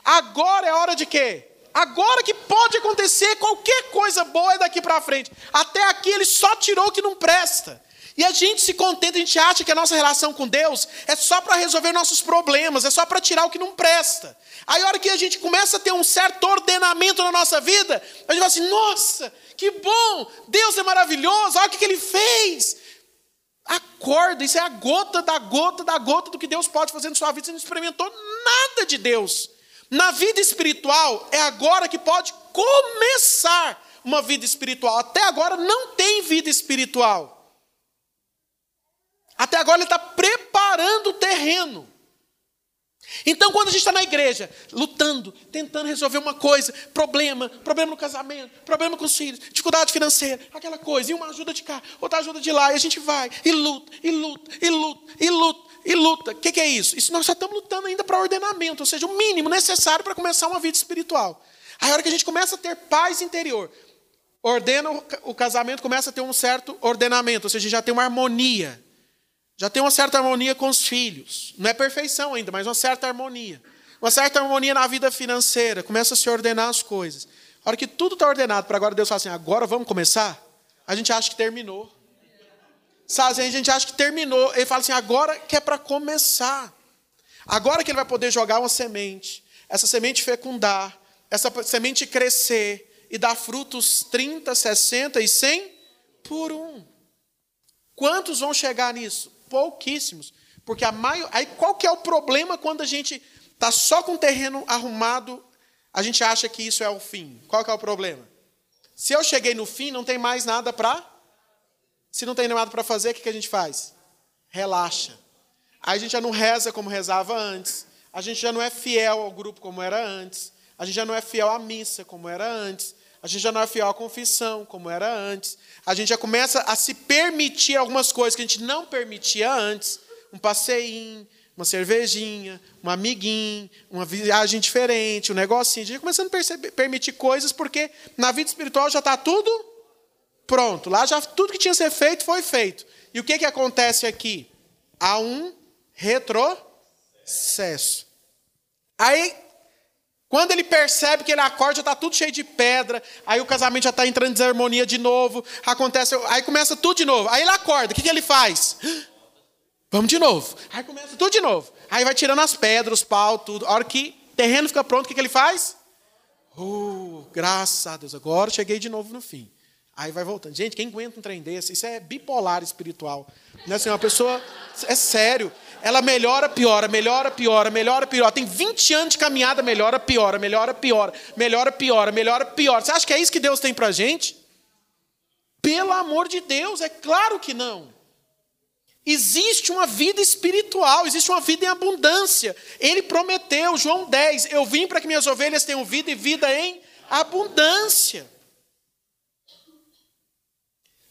Agora é hora de quê? Agora que pode acontecer qualquer coisa boa é daqui para frente. Até aqui ele só tirou o que não presta. E a gente se contenta, a gente acha que a nossa relação com Deus é só para resolver nossos problemas, é só para tirar o que não presta. Aí, a hora que a gente começa a ter um certo ordenamento na nossa vida, a gente fala assim: nossa, que bom, Deus é maravilhoso, olha o que ele fez. Acorda, isso é a gota da gota da gota do que Deus pode fazer na sua vida. Você não experimentou nada de Deus. Na vida espiritual, é agora que pode começar uma vida espiritual. Até agora não tem vida espiritual. Até agora ele está preparando o terreno. Então, quando a gente está na igreja, lutando, tentando resolver uma coisa, problema, problema no casamento, problema com os filhos, dificuldade financeira, aquela coisa, e uma ajuda de cá, outra ajuda de lá, e a gente vai, e luta, e luta, e luta, e luta, e luta. O que, que é isso? Isso nós só estamos lutando ainda para ordenamento, ou seja, o mínimo necessário para começar uma vida espiritual. Aí, a hora que a gente começa a ter paz interior, ordena o casamento, começa a ter um certo ordenamento, ou seja, já tem uma harmonia já tem uma certa harmonia com os filhos. Não é perfeição ainda, mas uma certa harmonia. Uma certa harmonia na vida financeira. Começa a se ordenar as coisas. A hora que tudo está ordenado, para agora Deus fala assim: agora vamos começar? A gente acha que terminou. Sabe, a gente acha que terminou. Ele fala assim: agora que é para começar. Agora que ele vai poder jogar uma semente, essa semente fecundar, essa semente crescer e dar frutos 30, 60 e 100 por um. Quantos vão chegar nisso? pouquíssimos. Porque a maior... Aí qual que é o problema quando a gente está só com o terreno arrumado, a gente acha que isso é o fim? Qual que é o problema? Se eu cheguei no fim, não tem mais nada para. Se não tem nada para fazer, o que, que a gente faz? Relaxa. Aí a gente já não reza como rezava antes. A gente já não é fiel ao grupo como era antes. A gente já não é fiel à missa como era antes. A gente já não é fiel à confissão como era antes. A gente já começa a se permitir algumas coisas que a gente não permitia antes. Um passeinho, uma cervejinha, um amiguinho, uma viagem diferente, um negocinho. A gente começando a perceber, permitir coisas porque na vida espiritual já está tudo pronto. Lá já tudo que tinha que ser feito foi feito. E o que, que acontece aqui? Há um retrocesso. Aí, quando ele percebe que ele acorda, já está tudo cheio de pedra, aí o casamento já está entrando em desarmonia de novo, acontece, aí começa tudo de novo. Aí ele acorda, o que, que ele faz? Vamos de novo. Aí começa tudo de novo. Aí vai tirando as pedras, os pau, tudo. A hora que o terreno fica pronto, o que, que ele faz? Oh, graças a Deus, agora cheguei de novo no fim. Aí vai voltando. Gente, quem aguenta um trem desse? Isso é bipolar espiritual. Não é assim, uma pessoa. É sério. Ela melhora, piora, melhora, piora, melhora, piora. Tem 20 anos de caminhada, melhora, piora, melhora, piora, melhora, piora, melhora, piora. Você acha que é isso que Deus tem pra gente? Pelo amor de Deus, é claro que não. Existe uma vida espiritual, existe uma vida em abundância. Ele prometeu, João 10, eu vim para que minhas ovelhas tenham vida e vida em abundância.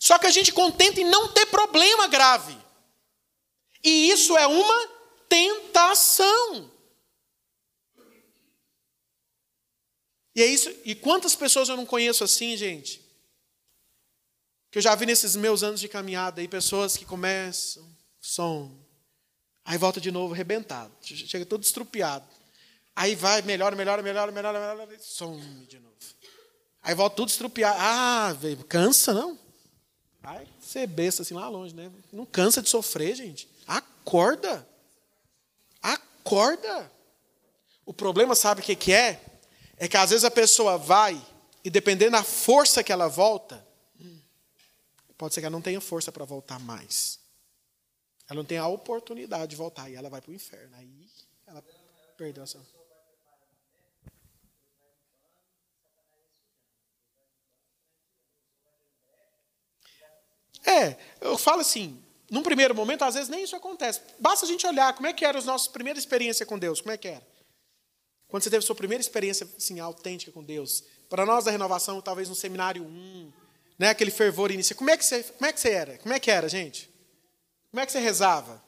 Só que a gente contenta em não ter problema grave. E isso é uma tentação. E é isso. E quantas pessoas eu não conheço assim, gente? Que eu já vi nesses meus anos de caminhada aí, pessoas que começam, som, aí volta de novo arrebentado, chega todo estrupiado. Aí vai, melhora, melhora, melhora, melhora, melhora, some de novo. Aí volta tudo estrupiado. Ah, cansa, não? Vai ser besta assim lá longe, né? Não cansa de sofrer, gente. Acorda. Acorda. O problema, sabe o que, que é? É que às vezes a pessoa vai e dependendo da força que ela volta, pode ser que ela não tenha força para voltar mais. Ela não tem a oportunidade de voltar e ela vai para o inferno. Aí ela perdeu a sua. É, eu falo assim, num primeiro momento, às vezes nem isso acontece. Basta a gente olhar como é que era a nossa primeira experiência com Deus, como é que era? Quando você teve a sua primeira experiência assim, autêntica com Deus. Para nós da renovação, talvez no seminário 1, né, aquele fervor inicial. Como é que você, como é que você era? Como é que era, gente? Como é que você rezava?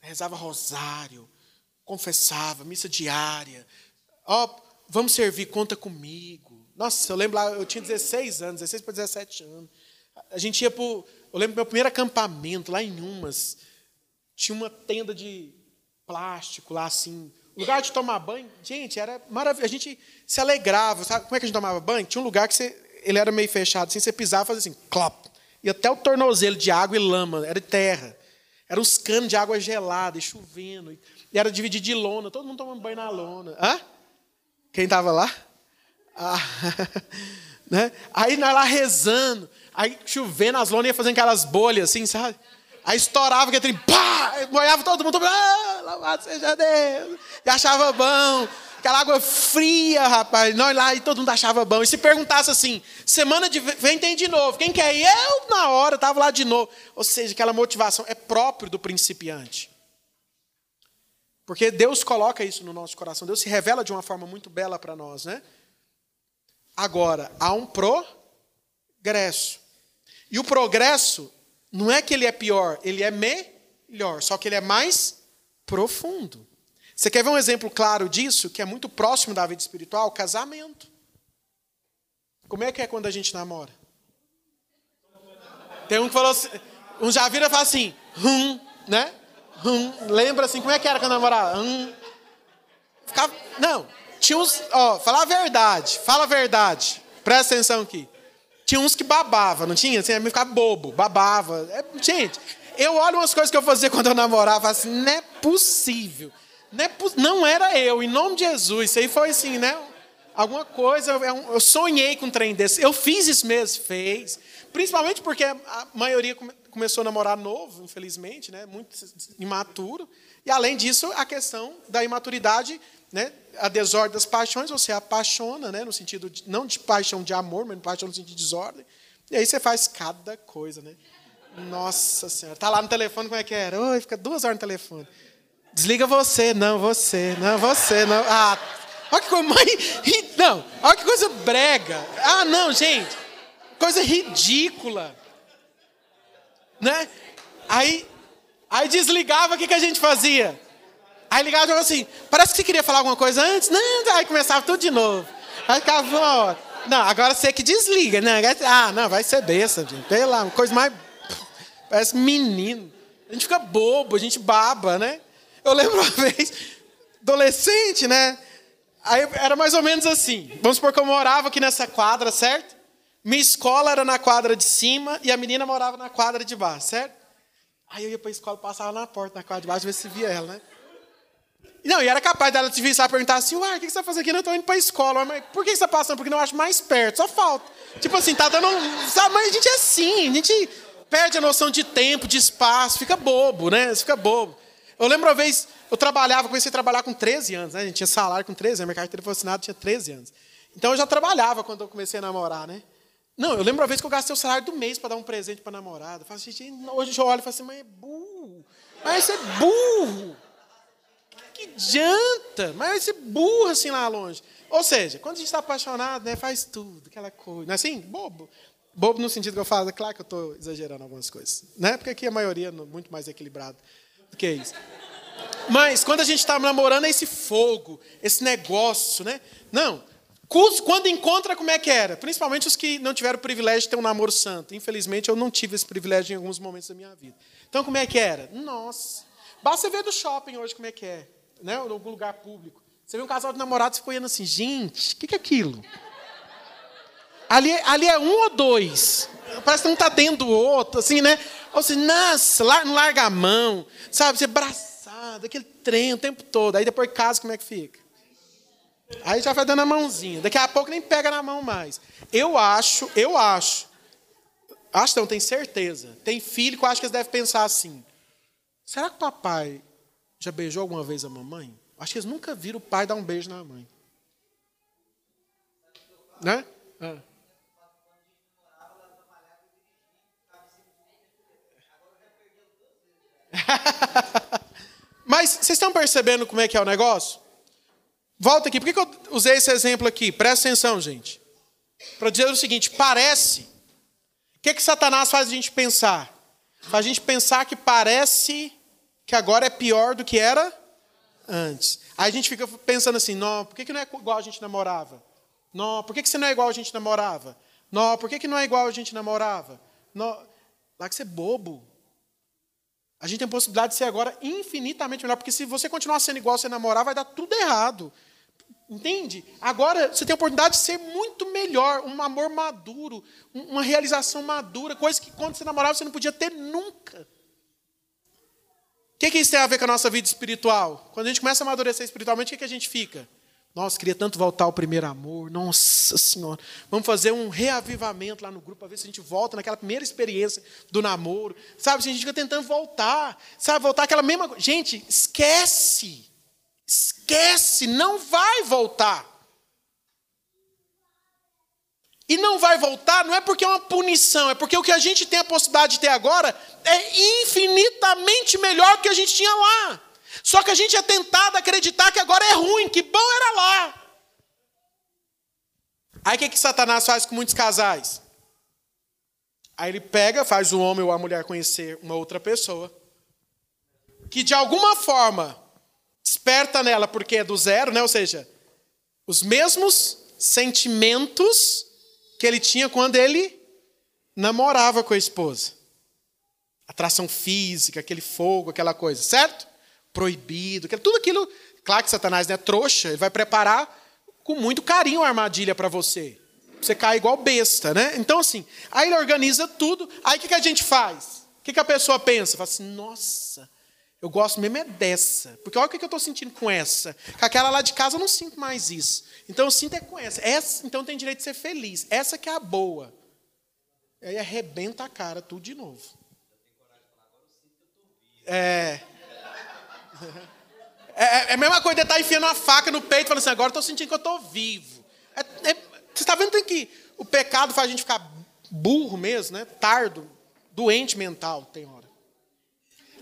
Rezava rosário, confessava, missa diária. Ó, oh, vamos servir, conta comigo. Nossa, eu lembro lá, eu tinha 16 anos, 16 para 17 anos. A gente ia para Eu lembro meu primeiro acampamento lá em Umas. Tinha uma tenda de plástico lá assim. Lugar de tomar banho, gente, era maravilhoso. A gente se alegrava. Sabe como é que a gente tomava banho? Tinha um lugar que você, ele era meio fechado, assim, você pisava e fazia assim, clop. E até o tornozelo de água e lama, era de terra. Eram uns canos de água gelada e chovendo. E era dividido de lona, todo mundo tomando banho na lona. Hã? Quem estava lá? Ah, né? Aí nós lá rezando. Aí chovendo, as lonas iam fazendo aquelas bolhas assim, sabe? Aí estourava aquele trem, pá! Moiava todo mundo, ah, louvado seja Deus! E achava bom. Aquela água fria, rapaz. Nós lá e todo mundo achava bom. E se perguntasse assim, semana de vem tem de novo. Quem quer ir? Eu, na hora, estava lá de novo. Ou seja, aquela motivação é próprio do principiante. Porque Deus coloca isso no nosso coração. Deus se revela de uma forma muito bela para nós, né? Agora, há um progresso. E o progresso não é que ele é pior, ele é melhor, só que ele é mais profundo. Você quer ver um exemplo claro disso, que é muito próximo da vida espiritual? Casamento. Como é que é quando a gente namora? Tem um que falou assim, um já vira e fala assim, hum, né? Hum, lembra assim, como é que era quando namorava? Hum. Ficava, não, tinha uns, ó, fala a verdade, fala a verdade. Presta atenção aqui. Tinha uns que babava, não tinha? Assim, ficava bobo, babava. É, gente, eu olho umas coisas que eu fazia quando eu namorava, assim, não é possível. Não, é, não era eu, em nome de Jesus. Isso aí foi assim, né? Alguma coisa, é eu sonhei com um trem desse. Eu fiz isso mesmo, fez. Principalmente porque a maioria começou a namorar novo, infelizmente, né? muito imaturo. E, além disso, a questão da imaturidade, né? a desordem das paixões, você apaixona, né? no sentido, de, não de paixão de amor, mas de paixão no sentido de desordem. E aí você faz cada coisa. Né? Nossa Senhora. Está lá no telefone, como é que era? Oi, fica duas horas no telefone. Desliga você, não, você, não, você, não. Ah, olha que coisa mais. Não, olha que coisa brega. Ah, não, gente. Coisa ridícula. Né? Aí, aí desligava, o que, que a gente fazia? Aí ligava e falava assim: parece que você queria falar alguma coisa antes. Não, aí começava tudo de novo. Aí ficava uma hora. Não, agora você que desliga, né? Ah, não, vai ser besta, gente. Pela coisa mais. Parece menino. A gente fica bobo, a gente baba, né? Eu lembro uma vez, adolescente, né? Aí era mais ou menos assim. Vamos supor que eu morava aqui nessa quadra, certo? Minha escola era na quadra de cima e a menina morava na quadra de baixo, certo? Aí eu ia para a escola, passava na porta, na quadra de baixo, ver se via ela, né? Não, e era capaz dela te vir e perguntar assim, uai, o que você está fazendo aqui? Não, estou indo para a escola. Mas por que você está passando? Porque não acho mais perto, só falta. Tipo assim, tá dando... Sabe, mas a gente é assim, a gente perde a noção de tempo, de espaço, fica bobo, né? Você fica bobo. Eu lembro uma vez, eu trabalhava, comecei a trabalhar com 13 anos, né? A gente tinha salário com 13 anos, minha carteira foi assinada, tinha 13 anos. Então eu já trabalhava quando eu comecei a namorar, né? Não, eu lembro uma vez que eu gastei o salário do mês para dar um presente para namorada. Eu falo assim, hoje eu olho e falo assim, mas é burro. Mas você é burro. Que adianta? Mas ser burro assim lá longe. Ou seja, quando a gente está apaixonado, né, faz tudo, aquela coisa. Não é assim? Bobo. Bobo no sentido que eu falo, é claro que eu estou exagerando algumas coisas. Né? Porque aqui a maioria é muito mais equilibrada do que isso. Mas quando a gente está namorando, é esse fogo, esse negócio, né? Não. Quando encontra, como é que era? Principalmente os que não tiveram o privilégio de ter um namoro santo. Infelizmente, eu não tive esse privilégio em alguns momentos da minha vida. Então, como é que era? Nossa. Basta ver do shopping hoje como é que é. Né? Em algum lugar público. Você vê um casal de namorados se olhando assim, gente, o que, que é aquilo? Ali, ali é um ou dois. Parece que um está dentro do outro, assim, né? Ou seja, nossa, não larga a mão, sabe? Você abraçado, aquele trem o tempo todo. Aí depois casa, como é que fica? Aí já vai dando a mãozinha. Daqui a pouco nem pega na mão mais. Eu acho, eu acho. Acho não, tenho certeza. Tem filho que eu acho que eles devem pensar assim. Será que o papai já beijou alguma vez a mamãe? Acho que eles nunca viram o pai dar um beijo na mãe. Né? É. Mas vocês estão percebendo como é que é o negócio? Volta aqui. Por que, eu usei esse exemplo aqui? Presta atenção, gente. Para dizer o seguinte: parece. O que, que Satanás faz a gente pensar? Faz a gente pensar que parece que agora é pior do que era antes. Aí a gente fica pensando assim: não, por que, que não é igual a gente namorava? Não, por que, que você não é igual a gente namorava? Não, por que, que não é igual a gente namorava? Não, lá que você é bobo. A gente tem a possibilidade de ser agora infinitamente melhor, porque se você continuar sendo igual você namorar, vai dar tudo errado. Entende? Agora você tem a oportunidade de ser muito melhor, um amor maduro, uma realização madura, coisa que quando você namorava você não podia ter nunca. Que, que isso tem a ver com a nossa vida espiritual? Quando a gente começa a amadurecer espiritualmente, o que, que a gente fica? Nossa, queria tanto voltar ao primeiro amor. Nossa Senhora. Vamos fazer um reavivamento lá no grupo para ver se a gente volta naquela primeira experiência do namoro. Sabe, a gente fica tentando voltar. Sabe, voltar aquela mesma coisa. Gente, esquece. Esquece, não vai voltar. E não vai voltar não é porque é uma punição, é porque o que a gente tem a possibilidade de ter agora é infinitamente melhor do que a gente tinha lá. Só que a gente é tentado a acreditar que agora é ruim, que bom era lá. Aí o que, que Satanás faz com muitos casais? Aí ele pega, faz o homem ou a mulher conhecer uma outra pessoa, que de alguma forma desperta nela, porque é do zero, né? ou seja, os mesmos sentimentos que ele tinha quando ele namorava com a esposa. Atração física, aquele fogo, aquela coisa, certo? proibido, tudo aquilo. Claro que Satanás não é trouxa, ele vai preparar com muito carinho a armadilha para você. Você cai igual besta, né? Então, assim, aí ele organiza tudo. Aí o que, que a gente faz? O que, que a pessoa pensa? Fala assim, nossa, Eu gosto mesmo é dessa. Porque olha o que eu estou sentindo com essa. Com aquela lá de casa eu não sinto mais isso. Então eu sinto é com essa. essa então tem direito de ser feliz. Essa que é a boa. E aí arrebenta a cara tudo de novo. É. É, é a mesma coisa de estar enfiando uma faca no peito e falando assim, agora eu estou sentindo que eu estou vivo. É, é, você está vendo que o pecado faz a gente ficar burro mesmo, né? Tardo, doente mental, tem hora.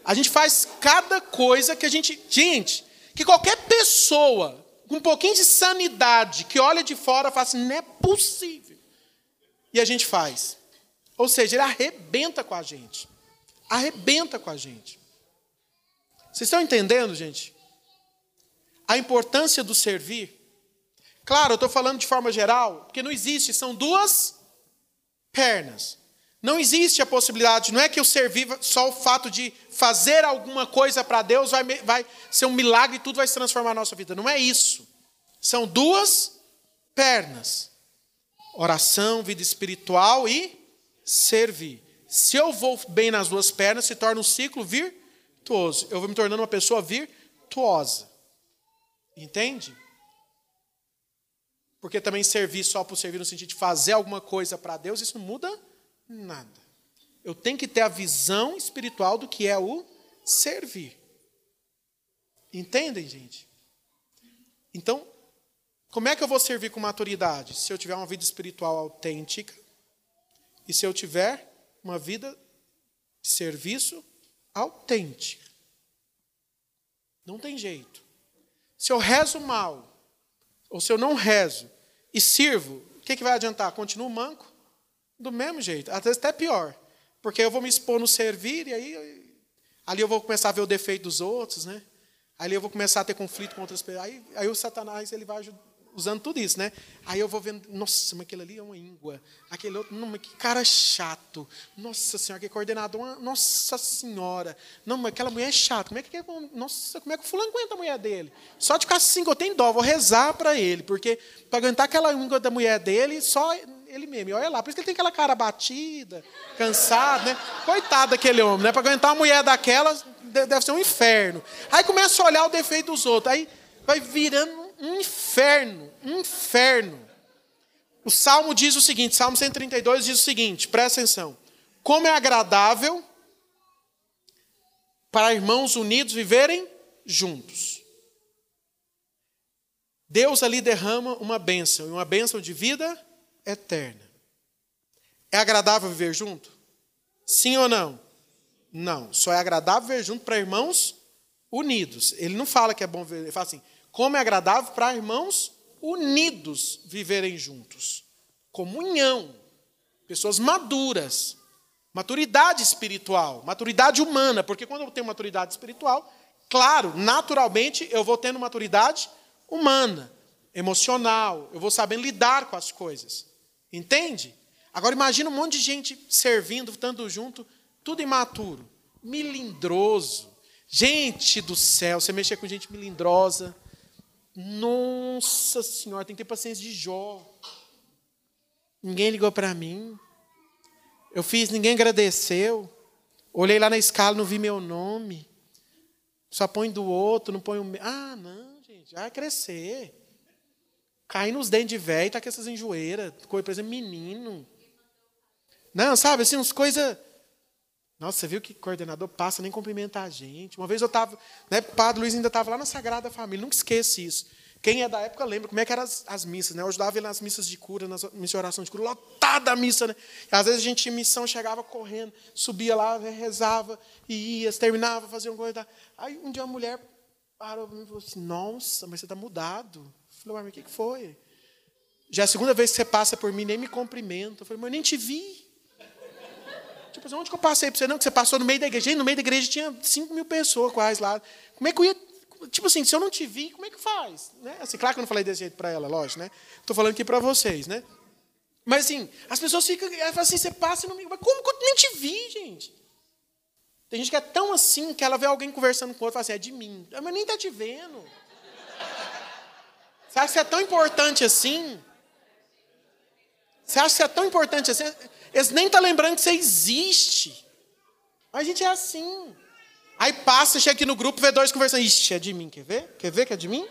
A gente faz cada coisa que a gente. Gente, que qualquer pessoa com um pouquinho de sanidade que olha de fora fala assim, não é possível. E a gente faz. Ou seja, ele arrebenta com a gente. Arrebenta com a gente. Vocês estão entendendo, gente? A importância do servir. Claro, eu estou falando de forma geral, porque não existe, são duas pernas. Não existe a possibilidade, não é que eu servir só o fato de fazer alguma coisa para Deus vai, vai ser um milagre e tudo vai se transformar na nossa vida. Não é isso. São duas pernas: oração, vida espiritual e servir. Se eu vou bem nas duas pernas, se torna um ciclo virtuoso. Eu vou me tornando uma pessoa virtuosa. Entende? Porque também servir só por servir no sentido de fazer alguma coisa para Deus, isso não muda nada. Eu tenho que ter a visão espiritual do que é o servir. Entendem, gente? Então, como é que eu vou servir com maturidade? Se eu tiver uma vida espiritual autêntica e se eu tiver uma vida de serviço autêntica. Não tem jeito. Se eu rezo mal, ou se eu não rezo e sirvo, o que, que vai adiantar? Continuo manco? Do mesmo jeito, às vezes até pior. Porque eu vou me expor no servir e aí ali eu vou começar a ver o defeito dos outros, né? Ali eu vou começar a ter conflito com outras pessoas. Aí, aí o Satanás ele vai usando tudo isso, né? Aí eu vou vendo, nossa, mas aquele ali é uma íngua. Aquele outro, não, mas que cara chato. Nossa senhora, que coordenador, nossa senhora. Não, mas aquela mulher é chata. Como é que, nossa, como é que o fulano aguenta a mulher dele? Só de ficar assim, eu tenho dó, vou rezar para ele, porque para aguentar aquela íngua da mulher dele, só ele mesmo. E olha lá, por isso que ele tem aquela cara batida, cansado, né? Coitado daquele homem, né? Para aguentar uma mulher daquela, deve ser um inferno. Aí começa a olhar o defeito dos outros. Aí vai virando um inferno, um inferno. O Salmo diz o seguinte, Salmo 132 diz o seguinte, presta atenção. Como é agradável para irmãos unidos viverem juntos. Deus ali derrama uma bênção, uma bênção de vida eterna. É agradável viver junto? Sim ou não? Não. Só é agradável viver junto para irmãos unidos. Ele não fala que é bom viver, ele fala assim: como é agradável para irmãos unidos viverem juntos. Comunhão. Pessoas maduras. Maturidade espiritual, maturidade humana, porque quando eu tenho maturidade espiritual, claro, naturalmente eu vou tendo maturidade humana, emocional, eu vou sabendo lidar com as coisas. Entende? Agora imagina um monte de gente servindo, estando junto, tudo imaturo, milindroso. Gente do céu, você mexer com gente milindrosa. Nossa senhora, tem que ter paciência de Jó. Ninguém ligou para mim. Eu fiz, ninguém agradeceu. Olhei lá na escala, não vi meu nome. Só põe do outro, não põe o meu. Ah, não, gente, vai crescer. Cair nos dentes de velho, tá com essas enjoeiras, coisa, por exemplo, menino. Não, sabe, assim, umas coisas. Nossa, você viu que coordenador passa, nem cumprimenta a gente. Uma vez eu estava, na época o Padre Luiz ainda estava lá na Sagrada Família, nunca esqueça isso. Quem é da época lembra como é que eram as, as missas, né? Eu ajudava ele nas missas de cura, nas missas de oração de cura, lotada a missa, né? Às vezes a gente em missão chegava correndo, subia lá, rezava, e ia, terminava, fazia uma coisa. Aí um dia uma mulher parou e falou assim: Nossa, mas você está mudado. Falei, mas o que foi? Já é a segunda vez que você passa por mim, nem me cumprimenta. Falei, mas eu nem te vi. Tipo assim, onde que eu passei para você? Não, que você passou no meio da igreja. no meio da igreja tinha 5 mil pessoas quase lá. Como é que eu ia. Tipo assim, se eu não te vi, como é que faz? Né? Assim, claro que eu não falei desse jeito para ela, lógico, né? Estou falando aqui para vocês, né? Mas assim, as pessoas ficam. assim, você passa e não me. Mas como que eu nem te vi, gente? Tem gente que é tão assim que ela vê alguém conversando com o outro e fala assim, é de mim. Ah, mas nem está te vendo. Você acha que é tão importante assim? Você acha que é tão importante assim? Eles nem estão tá lembrando que você existe. Mas a gente é assim. Aí passa, chega aqui no grupo, vê dois conversando. Ixi, é de mim, quer ver? Quer ver que é de mim?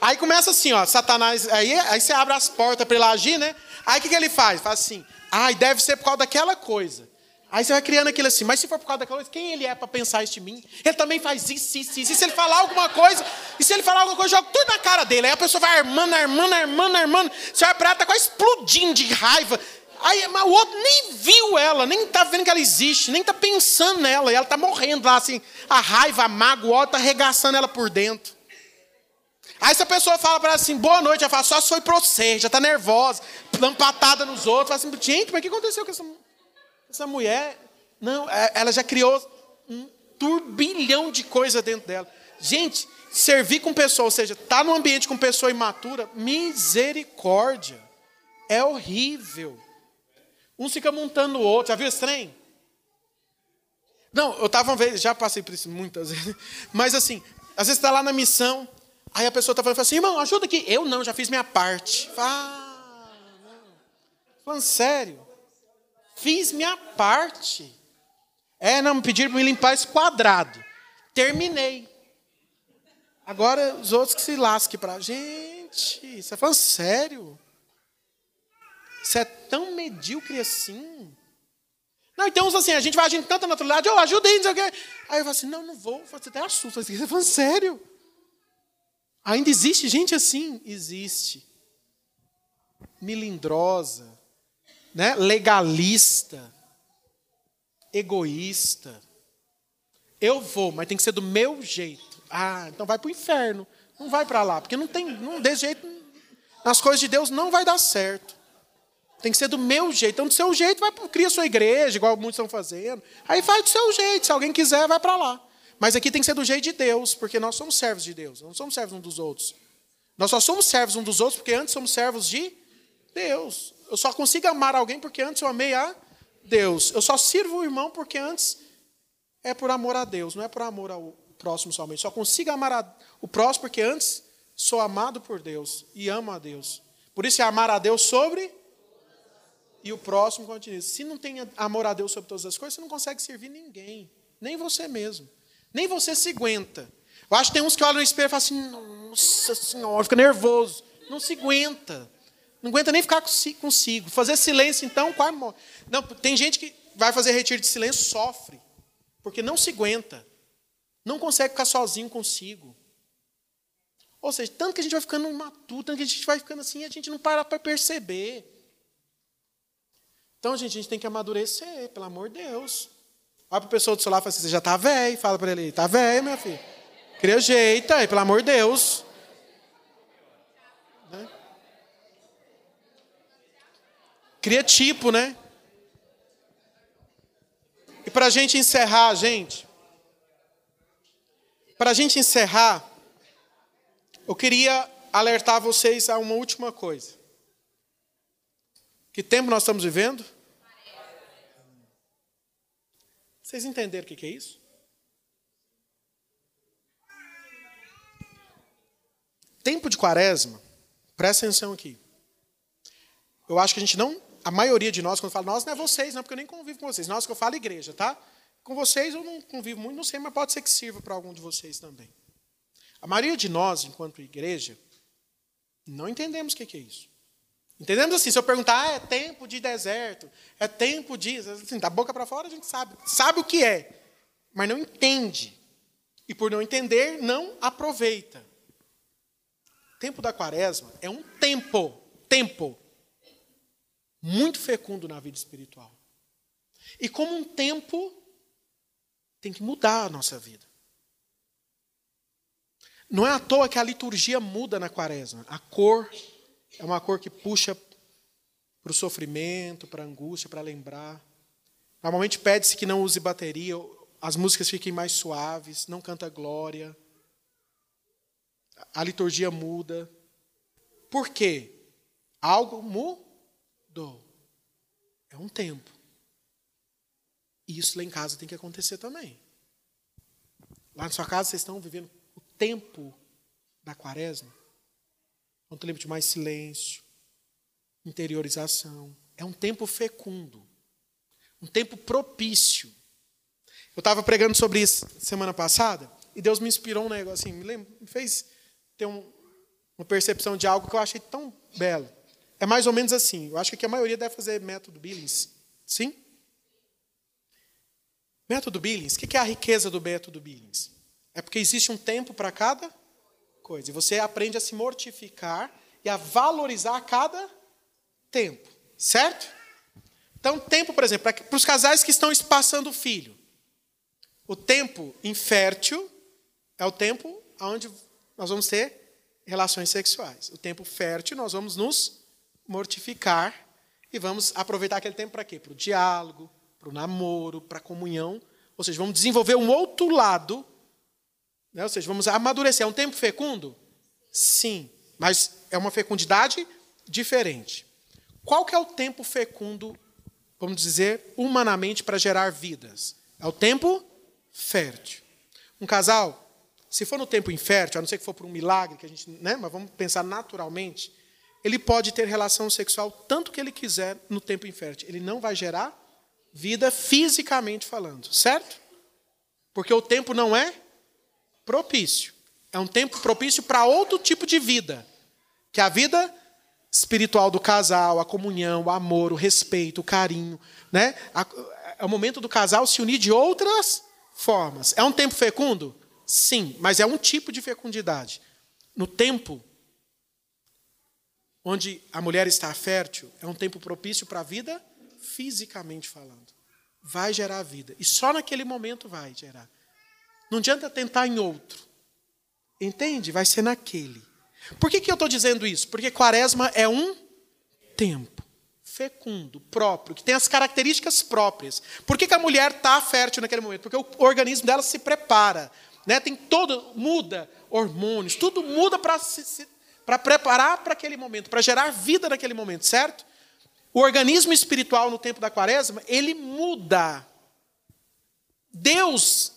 Aí começa assim, ó, Satanás, aí, aí você abre as portas para ele agir, né? Aí o que, que ele faz? Faz assim, ai, deve ser por causa daquela coisa. Aí você vai criando aquilo assim, mas se for por causa daquela coisa, quem ele é para pensar isso de mim? Ele também faz isso, isso, isso. E se ele falar alguma coisa, e se ele falar alguma coisa, joga tudo na cara dele. Aí a pessoa vai armando, armando, armando, armando. Você vai pra ela, tá quase explodindo de raiva. Aí mas o outro nem viu ela, nem tá vendo que ela existe, nem tá pensando nela. E ela tá morrendo lá, assim. A raiva, a mágoa, o ódio tá arregaçando ela por dentro. Aí se a pessoa fala para ela assim, boa noite, ela fala, só foi pra você, já tá nervosa, dando patada nos outros. Fala assim, gente, mas o que aconteceu com essa essa mulher, não, é, ela já criou um turbilhão de coisa dentro dela. Gente, servir com pessoa, ou seja, estar tá num ambiente com pessoa imatura, misericórdia. É horrível. Um fica montando o outro. Já viu esse trem? Não, eu estava uma vez, já passei por isso muitas vezes. Mas assim, às vezes está lá na missão, aí a pessoa está falando assim, irmão, ajuda aqui. Eu não, já fiz minha parte. Ah, não. Falando sério. Fiz minha parte. É, não, me pediram para me limpar esse quadrado. Terminei. Agora os outros que se lasquem para. Gente, você está falando sério? Você é tão medíocre assim? Não, então assim, a gente vai agindo tanta naturalidade, eu ajudei, não sei o quê. Aí eu falo assim, não, não vou, você até assusta. Você está falando sério? Ainda existe gente assim? Existe. Milindrosa né? legalista, egoísta. Eu vou, mas tem que ser do meu jeito. Ah, então vai para o inferno. Não vai para lá, porque não tem, não desse jeito, nas coisas de Deus não vai dar certo. Tem que ser do meu jeito. Então, do seu jeito, vai cria sua igreja, igual muitos estão fazendo. Aí faz do seu jeito. Se alguém quiser, vai para lá. Mas aqui tem que ser do jeito de Deus, porque nós somos servos de Deus, não somos servos uns dos outros. Nós só somos servos uns dos outros porque antes somos servos de Deus. Eu só consigo amar alguém porque antes eu amei a Deus. Eu só sirvo o irmão porque antes é por amor a Deus, não é por amor ao próximo somente. Só consigo amar a, o próximo porque antes sou amado por Deus e amo a Deus. Por isso é amar a Deus sobre e o próximo continua. Se não tem amor a Deus sobre todas as coisas, você não consegue servir ninguém, nem você mesmo. Nem você se aguenta. Eu acho que tem uns que olham no espelho e falam assim: Nossa Senhora, fica nervoso. Não se aguenta. Não aguenta nem ficar consigo. Fazer silêncio, então, quase morre. Não, tem gente que vai fazer retiro de silêncio, sofre. Porque não se aguenta. Não consegue ficar sozinho consigo. Ou seja, tanto que a gente vai ficando maturo, tanto que a gente vai ficando assim, a gente não para para perceber. Então, gente, a gente tem que amadurecer, pelo amor de Deus. Olha para a pessoa do lado e fala assim, você já está velho. Fala para ele, está velho, meu filho. Cria jeito aí, pelo amor de Deus. Cria tipo, né? E para a gente encerrar, gente, para a gente encerrar, eu queria alertar vocês a uma última coisa. Que tempo nós estamos vivendo? Vocês entenderam o que é isso? Tempo de quaresma, presta atenção aqui. Eu acho que a gente não a maioria de nós, quando fala nós, não é vocês, não, porque eu nem convivo com vocês. Nós que eu falo igreja, tá? Com vocês eu não convivo muito, não sei, mas pode ser que sirva para algum de vocês também. A maioria de nós, enquanto igreja, não entendemos o que é isso. Entendemos assim, se eu perguntar, ah, é tempo de deserto, é tempo de. Assim, da boca para fora a gente sabe. Sabe o que é, mas não entende. E por não entender, não aproveita. Tempo da quaresma é um tempo, tempo muito fecundo na vida espiritual. E como um tempo tem que mudar a nossa vida. Não é à toa que a liturgia muda na quaresma. A cor é uma cor que puxa para o sofrimento, para a angústia, para lembrar. Normalmente pede-se que não use bateria, as músicas fiquem mais suaves, não canta glória. A liturgia muda. Por quê? Algo muda dou. É um tempo. E isso lá em casa tem que acontecer também. Lá na sua casa vocês estão vivendo o tempo da quaresma. Um tempo de mais silêncio, interiorização. É um tempo fecundo. Um tempo propício. Eu estava pregando sobre isso semana passada e Deus me inspirou um negócio assim, me, lembra, me fez ter um, uma percepção de algo que eu achei tão belo. É mais ou menos assim. Eu acho que a maioria deve fazer método Billings. Sim? Método Billings. O que é a riqueza do método Billings? É porque existe um tempo para cada coisa. E você aprende a se mortificar e a valorizar cada tempo. Certo? Então, tempo, por exemplo, para os casais que estão espaçando o filho. O tempo infértil é o tempo onde nós vamos ter relações sexuais. O tempo fértil, nós vamos nos mortificar e vamos aproveitar aquele tempo para quê? Para o diálogo, para o namoro, para a comunhão. Ou seja, vamos desenvolver um outro lado. Né? Ou seja, vamos amadurecer. É um tempo fecundo? Sim. Mas é uma fecundidade diferente. Qual que é o tempo fecundo, vamos dizer, humanamente, para gerar vidas? É o tempo fértil. Um casal, se for no tempo infértil, a não ser que for por um milagre, que a gente, né? mas vamos pensar naturalmente, ele pode ter relação sexual tanto que ele quiser no tempo infértil. Ele não vai gerar vida fisicamente falando, certo? Porque o tempo não é propício. É um tempo propício para outro tipo de vida. Que é a vida espiritual do casal, a comunhão, o amor, o respeito, o carinho. Né? É o momento do casal se unir de outras formas. É um tempo fecundo? Sim, mas é um tipo de fecundidade. No tempo onde a mulher está fértil, é um tempo propício para a vida, fisicamente falando. Vai gerar vida. E só naquele momento vai gerar. Não adianta tentar em outro. Entende? Vai ser naquele. Por que, que eu estou dizendo isso? Porque quaresma é um tempo fecundo, próprio, que tem as características próprias. Por que, que a mulher está fértil naquele momento? Porque o organismo dela se prepara. Né? Tem todo, muda hormônios, tudo muda para se, se para preparar para aquele momento, para gerar vida naquele momento, certo? O organismo espiritual no tempo da quaresma, ele muda. Deus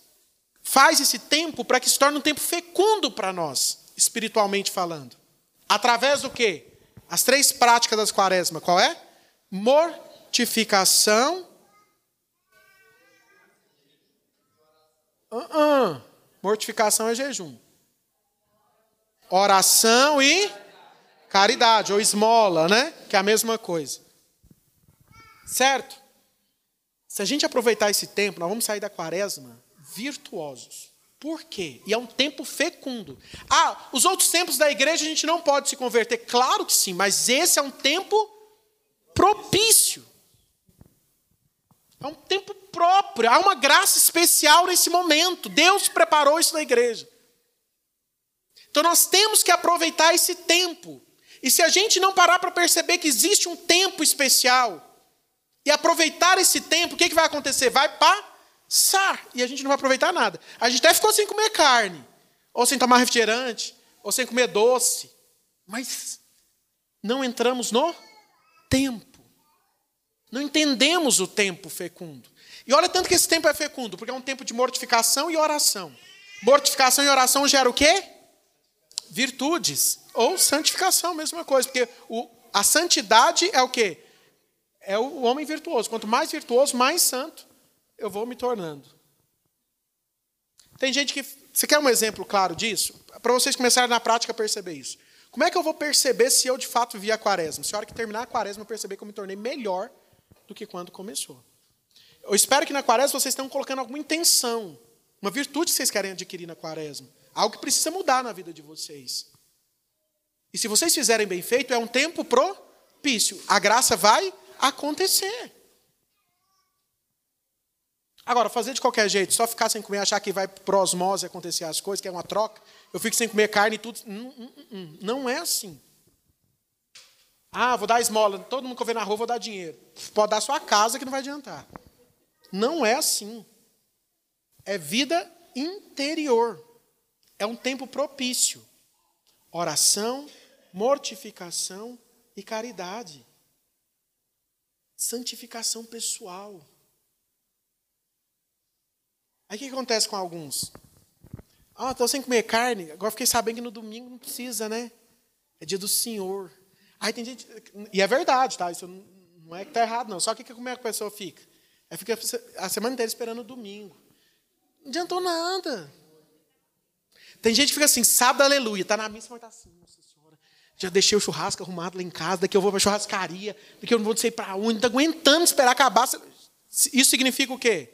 faz esse tempo para que se torne um tempo fecundo para nós, espiritualmente falando. Através do quê? As três práticas das quaresma, qual é? Mortificação. Uh -uh. Mortificação é jejum oração e caridade, ou esmola, né? Que é a mesma coisa. Certo? Se a gente aproveitar esse tempo, nós vamos sair da quaresma virtuosos. Por quê? E é um tempo fecundo. Ah, os outros tempos da igreja a gente não pode se converter. Claro que sim, mas esse é um tempo propício. É um tempo próprio. Há uma graça especial nesse momento. Deus preparou isso na igreja. Então nós temos que aproveitar esse tempo. E se a gente não parar para perceber que existe um tempo especial e aproveitar esse tempo, o que, que vai acontecer? Vai passar e a gente não vai aproveitar nada. A gente até ficou sem comer carne, ou sem tomar refrigerante, ou sem comer doce, mas não entramos no tempo. Não entendemos o tempo fecundo. E olha tanto que esse tempo é fecundo, porque é um tempo de mortificação e oração. Mortificação e oração gera o quê? Virtudes ou santificação, mesma coisa, porque o, a santidade é o quê? É o homem virtuoso. Quanto mais virtuoso, mais santo eu vou me tornando. Tem gente que. Você quer um exemplo claro disso? Para vocês começarem na prática a perceber isso. Como é que eu vou perceber se eu de fato vi a quaresma? Se a hora que terminar a quaresma eu perceber que eu me tornei melhor do que quando começou. Eu espero que na quaresma vocês estejam colocando alguma intenção, uma virtude que vocês querem adquirir na quaresma. Algo que precisa mudar na vida de vocês. E se vocês fizerem bem feito, é um tempo propício. A graça vai acontecer. Agora, fazer de qualquer jeito, só ficar sem comer, achar que vai por osmose acontecer as coisas, que é uma troca, eu fico sem comer carne e tudo. Não, hum, hum, hum, não é assim. Ah, vou dar esmola, todo mundo que eu ver na rua vou dar dinheiro. Pode dar sua casa que não vai adiantar. Não é assim. É vida interior. É um tempo propício. Oração, mortificação e caridade. Santificação pessoal. Aí o que acontece com alguns? Ah, estou sem comer carne, agora fiquei sabendo que no domingo não precisa, né? É dia do Senhor. Aí tem gente. E é verdade, tá? Isso não é que está errado, não. Só que como é que a pessoa fica? Ela fica a semana inteira esperando o domingo. Não adiantou nada. Tem gente que fica assim, sábado, aleluia, tá na missa, mas tá assim, nossa senhora. Já deixei o churrasco arrumado lá em casa, daqui eu vou pra churrascaria, daqui eu não vou sei para onde, tá aguentando esperar acabar. Isso significa o quê?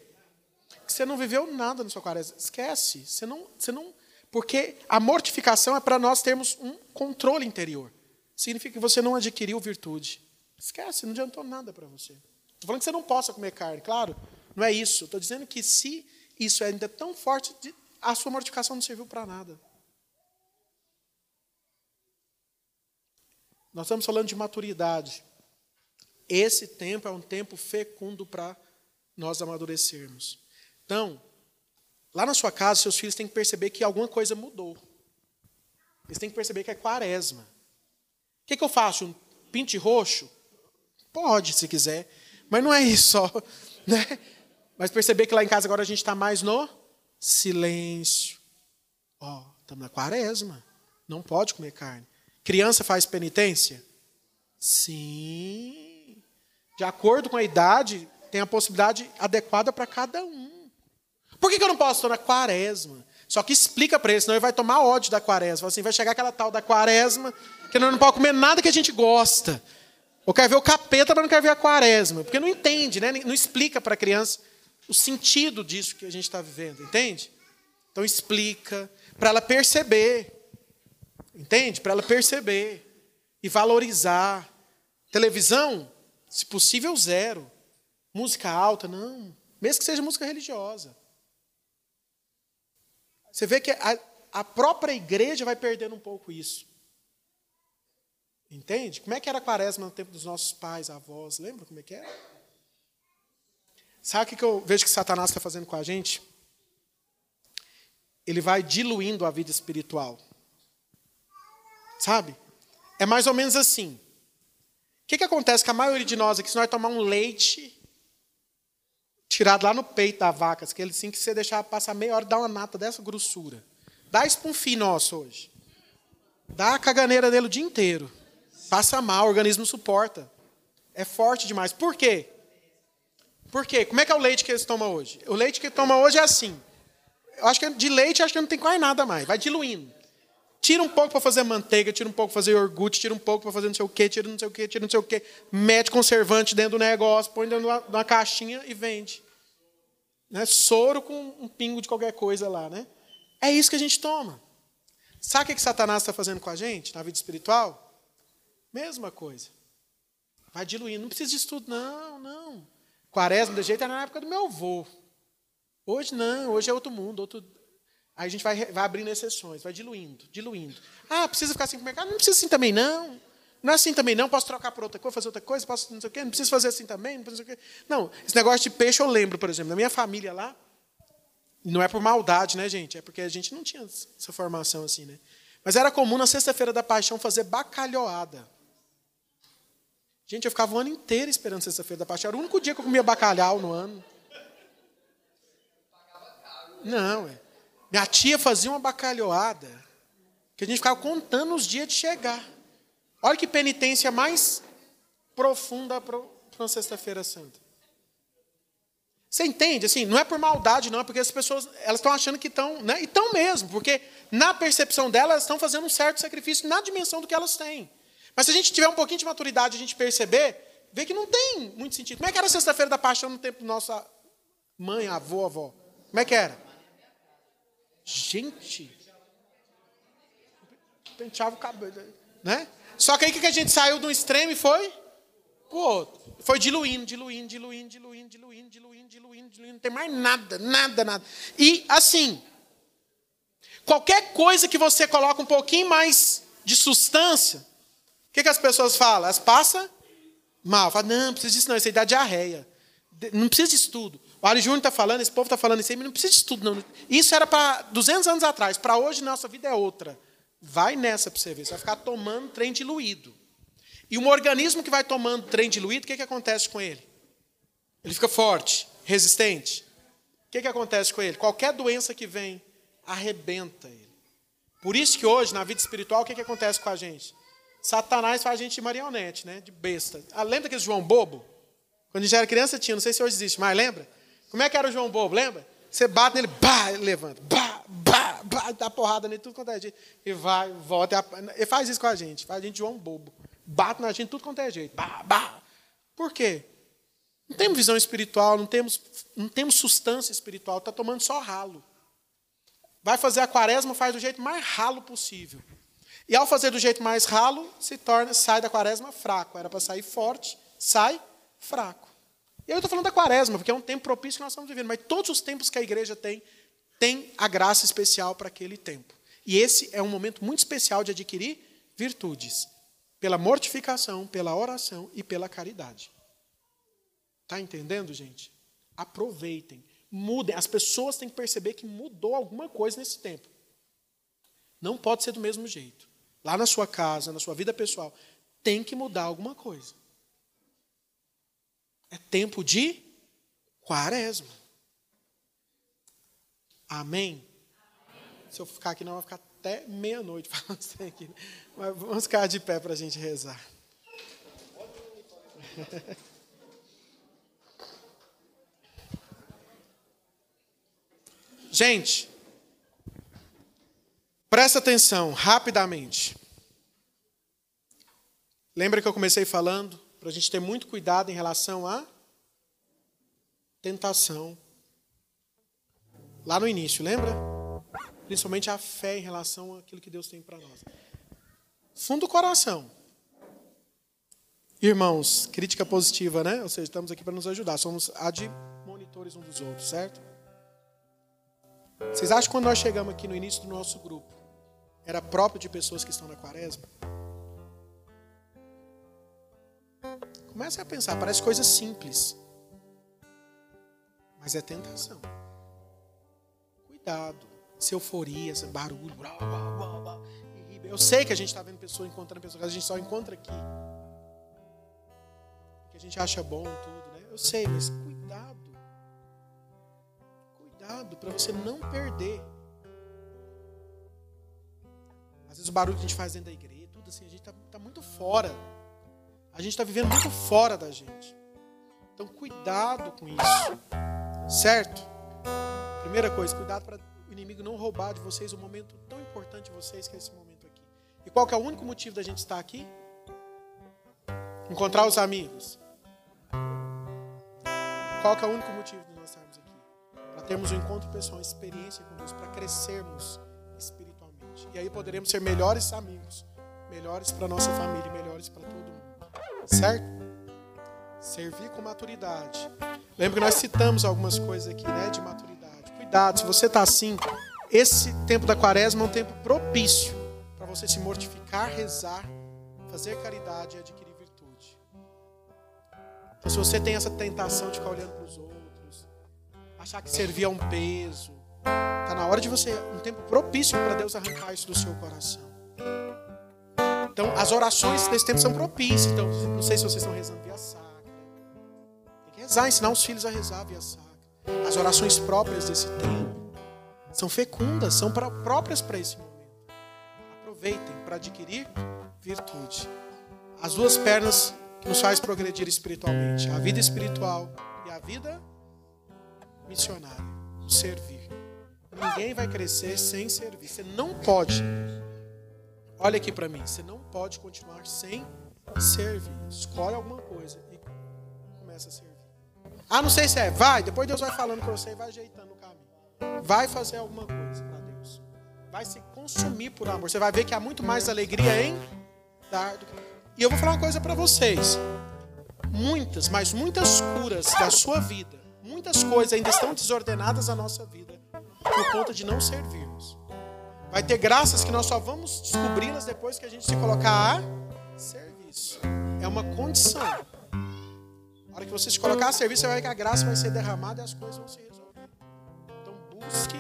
Que você não viveu nada na sua quaresma. Esquece. Você não, você não, porque a mortificação é para nós termos um controle interior. Significa que você não adquiriu virtude. Esquece, não adiantou nada para você. Estou falando que você não possa comer carne, claro. Não é isso. Estou dizendo que se isso é ainda tão forte, a sua mortificação não serviu para nada. Nós estamos falando de maturidade. Esse tempo é um tempo fecundo para nós amadurecermos. Então, lá na sua casa, seus filhos têm que perceber que alguma coisa mudou. Eles têm que perceber que é quaresma. O que, que eu faço? Um pinte roxo? Pode, se quiser. Mas não é isso só. Né? Mas perceber que lá em casa agora a gente está mais no silêncio. Ó, oh, estamos na quaresma. Não pode comer carne. Criança faz penitência? Sim. De acordo com a idade, tem a possibilidade adequada para cada um. Por que, que eu não posso estar na quaresma? Só que explica para ele, senão ele vai tomar ódio da quaresma. Assim, vai chegar aquela tal da quaresma, que não pode comer nada que a gente gosta. Ou quer ver o capeta, mas não quer ver a quaresma. Porque não entende, né? não explica para a criança o sentido disso que a gente está vivendo, entende? Então explica, para ela perceber. Entende? Para ela perceber e valorizar. Televisão, se possível, zero. Música alta, não. Mesmo que seja música religiosa. Você vê que a, a própria igreja vai perdendo um pouco isso. Entende? Como é que era a quaresma no tempo dos nossos pais, avós? Lembra como é que era? Sabe o que eu vejo que Satanás está fazendo com a gente? Ele vai diluindo a vida espiritual. Sabe? É mais ou menos assim. O que, que acontece com a maioria de nós aqui, se nós tomar um leite tirado lá no peito da vaca, aquele assim que você deixar passar meia hora, dá uma nata dessa grossura. Dá isso para um filho nosso hoje. Dá a caganeira dele o dia inteiro. Passa mal, o organismo suporta. É forte demais. Por quê? Por quê? Como é que é o leite que eles tomam hoje? O leite que toma hoje é assim. Eu acho que de leite acho que não tem quase nada mais. Vai diluindo. Tira um pouco para fazer manteiga, tira um pouco para fazer iogurte, tira um pouco para fazer não sei o quê, tira não sei o quê, tira não sei o quê. Mete conservante dentro do negócio, põe dentro de uma caixinha e vende. Né? Soro com um pingo de qualquer coisa lá. Né? É isso que a gente toma. Sabe o que, que Satanás está fazendo com a gente na vida espiritual? Mesma coisa. Vai diluindo. Não precisa de estudo, não, não. Quaresma do jeito era na época do meu avô. Hoje não, hoje é outro mundo, outro. Aí a gente vai, vai abrindo exceções, vai diluindo, diluindo. Ah, precisa ficar assim com o mercado? Não precisa assim também, não. Não é assim também, não. Posso trocar por outra coisa, fazer outra coisa, posso não sei o quê, não preciso fazer assim também, não preciso o quê. Não, esse negócio de peixe eu lembro, por exemplo, da minha família lá. Não é por maldade, né, gente? É porque a gente não tinha essa formação assim, né? Mas era comum na sexta-feira da paixão fazer bacalhoada. Gente, eu ficava o ano inteiro esperando sexta-feira da paixão. Era o único dia que eu comia bacalhau no ano. Não, é. Minha tia fazia uma bacalhoada que a gente ficava contando os dias de chegar. Olha que penitência mais profunda para uma sexta-feira santa. Você entende? Assim, não é por maldade, não, é porque as pessoas elas estão achando que estão, né? E estão mesmo, porque na percepção delas elas estão fazendo um certo sacrifício na dimensão do que elas têm. Mas se a gente tiver um pouquinho de maturidade, a gente perceber, ver que não tem muito sentido. Como é que era sexta-feira da paixão no tempo nossa mãe, avô, avó? Como é que era? Gente, penteava o cabelo, né? Só que aí que a gente saiu de um extremo e foi o outro. Foi diluindo, diluindo, diluindo, diluindo, diluindo, diluindo, diluindo, diluindo. Não tem mais nada, nada, nada. E assim, qualquer coisa que você coloca um pouquinho mais de substância, o que, que as pessoas falam? Elas passam mal. Falam, não, não precisa disso não, isso aí dá diarreia. Não precisa disso tudo. O Ari Júnior está falando, esse povo está falando isso aí, mas não precisa disso tudo não. Isso era para 200 anos atrás. Para hoje, nossa vida é outra. Vai nessa para você ver. Você vai ficar tomando trem diluído. E um organismo que vai tomando trem diluído, o que, que acontece com ele? Ele fica forte, resistente. O que, que acontece com ele? Qualquer doença que vem, arrebenta ele. Por isso que hoje, na vida espiritual, o que, que acontece com a gente? Satanás faz a gente de marionete, né? de besta. Ah, lembra aquele João Bobo? Quando a gente era criança tinha, não sei se hoje existe, mas lembra? Como é que era o João Bobo, lembra? Você bate nele, bah, ele levanta. Bah, bah, bah, dá porrada nele, tudo quanto é jeito. E vai, volta. Ele faz isso com a gente, faz a gente João bobo. Bate na gente tudo quanto é jeito. Bah, bah. Por quê? Não temos visão espiritual, não temos, não temos substância espiritual, está tomando só ralo. Vai fazer a quaresma, faz do jeito mais ralo possível. E ao fazer do jeito mais ralo, se torna, sai da quaresma fraco. Era para sair forte, sai fraco. E eu estou falando da quaresma, porque é um tempo propício que nós estamos vivendo. Mas todos os tempos que a igreja tem, tem a graça especial para aquele tempo. E esse é um momento muito especial de adquirir virtudes. Pela mortificação, pela oração e pela caridade. Está entendendo, gente? Aproveitem. Mudem. As pessoas têm que perceber que mudou alguma coisa nesse tempo. Não pode ser do mesmo jeito. Lá na sua casa, na sua vida pessoal, tem que mudar alguma coisa. É tempo de quaresma. Amém? Se eu ficar aqui, não, vai ficar até meia-noite falando isso aqui. Mas vamos ficar de pé para a gente rezar. Gente, presta atenção rapidamente. Lembra que eu comecei falando para a gente ter muito cuidado em relação à tentação. Lá no início, lembra? Principalmente a fé em relação àquilo que Deus tem para nós. Fundo do coração. Irmãos, crítica positiva, né? Ou seja, estamos aqui para nos ajudar. Somos admonitores uns dos outros, certo? Vocês acham que quando nós chegamos aqui no início do nosso grupo, era próprio de pessoas que estão na quaresma? Comece a pensar, parece coisa simples. Mas é tentação. Cuidado. Essa euforia, esse barulho. Eu sei que a gente está vendo pessoas encontrando pessoas a gente só encontra aqui. Que a gente acha bom tudo, né? Eu sei, mas cuidado. Cuidado para você não perder. Vezes o barulho que a gente faz dentro da igreja, tudo assim, a gente está tá muito fora a gente está vivendo muito fora da gente. Então, cuidado com isso. Certo? Primeira coisa, cuidado para o inimigo não roubar de vocês um momento tão importante de vocês que é esse momento aqui. E qual que é o único motivo da gente estar aqui? Encontrar os amigos. Qual que é o único motivo de nós estarmos aqui? Para termos um encontro pessoal, experiência com Deus, para crescermos. E aí poderemos ser melhores amigos, melhores para nossa família, melhores para todo mundo. Certo? Servir com maturidade. Lembra que nós citamos algumas coisas aqui, né, de maturidade. Cuidado, se você está assim, esse tempo da quaresma é um tempo propício para você se mortificar, rezar, fazer caridade e adquirir virtude. Então, se você tem essa tentação de ficar olhando para os outros, achar que servir é um peso, está na hora de você, um tempo propício para Deus arrancar isso do seu coração. Então, as orações desse tempo são propícias. Então, não sei se vocês estão rezando via sacra. Tem que rezar, ensinar os filhos a rezar via sacra. As orações próprias desse tempo são fecundas, são pra, próprias para esse momento. Aproveitem para adquirir virtude. As duas pernas que nos faz progredir espiritualmente, a vida espiritual e a vida missionária, o servir. Ninguém vai crescer sem servir. Você não pode Olha aqui para mim, você não pode continuar sem servir. Escolhe alguma coisa e começa a servir. Ah, não sei se é. Vai, depois Deus vai falando para você e vai ajeitando o caminho. Vai fazer alguma coisa para Deus. Vai se consumir por amor. Você vai ver que há muito mais alegria em dar do que. E eu vou falar uma coisa para vocês. Muitas, mas muitas curas da sua vida, muitas coisas ainda estão desordenadas na nossa vida por conta de não servirmos. Vai ter graças que nós só vamos descobri-las depois que a gente se colocar a serviço. É uma condição. Na hora que você se colocar a serviço, você vai ver que a graça vai ser derramada e as coisas vão se resolver. Então busque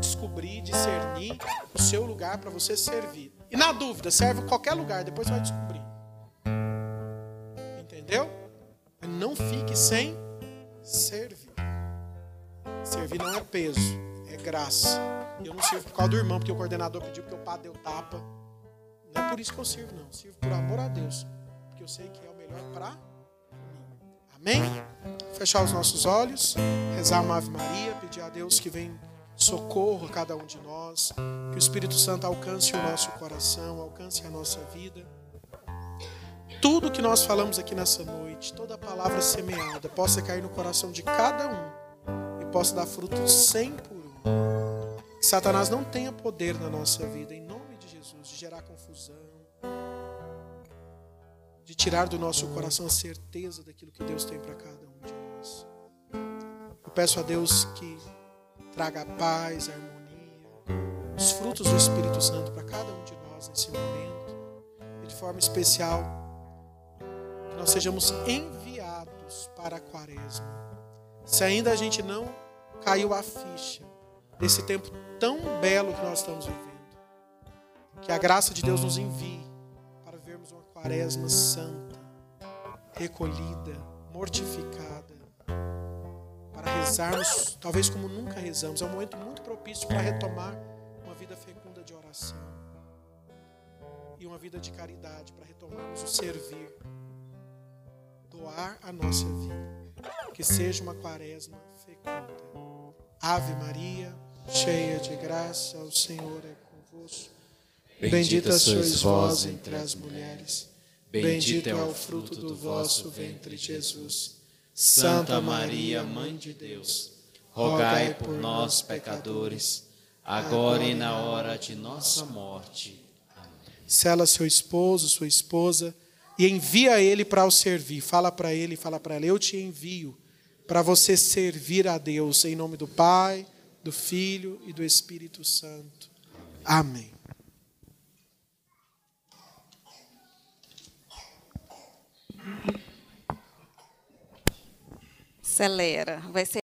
descobrir, discernir o seu lugar para você servir. E na dúvida, serve qualquer lugar, depois você vai descobrir. Entendeu? Não fique sem servir. Servir não é peso, é graça. Eu não sirvo por causa do irmão, porque o coordenador pediu, porque o padre deu tapa. Não é por isso que eu sirvo, não. Eu sirvo por amor a Deus. Porque eu sei que é o melhor para mim. Amém? Fechar os nossos olhos, rezar uma Ave Maria, pedir a Deus que venha socorro a cada um de nós, que o Espírito Santo alcance o nosso coração, alcance a nossa vida. Tudo que nós falamos aqui nessa noite, toda palavra semeada, possa cair no coração de cada um possa dar fruto cem por um. Que Satanás não tenha poder na nossa vida, em nome de Jesus, de gerar confusão, de tirar do nosso coração a certeza daquilo que Deus tem para cada um de nós. Eu peço a Deus que traga a paz, a harmonia, os frutos do Espírito Santo para cada um de nós nesse momento. E de forma especial, que nós sejamos enviados para a quaresma. Se ainda a gente não caiu a ficha desse tempo tão belo que nós estamos vivendo, que a graça de Deus nos envie para vermos uma quaresma santa, recolhida, mortificada para rezarmos, talvez como nunca rezamos. É um momento muito propício para retomar uma vida fecunda de oração e uma vida de caridade, para retomarmos o servir, doar a nossa vida. Que seja uma quaresma fecunda. Ave Maria, cheia de graça, o Senhor é convosco. Bendita sois vós entre as mulheres. Bendito é o fruto do vosso ventre, Jesus. Santa Maria, Mãe de Deus, rogai por nós, pecadores, agora e na hora de nossa morte. Amém. Sela seu esposo, sua esposa, e envia ele para o servir. Fala para ele, fala para ela: Eu te envio para você servir a Deus, em nome do Pai, do Filho e do Espírito Santo. Amém. Acelera. Vai ser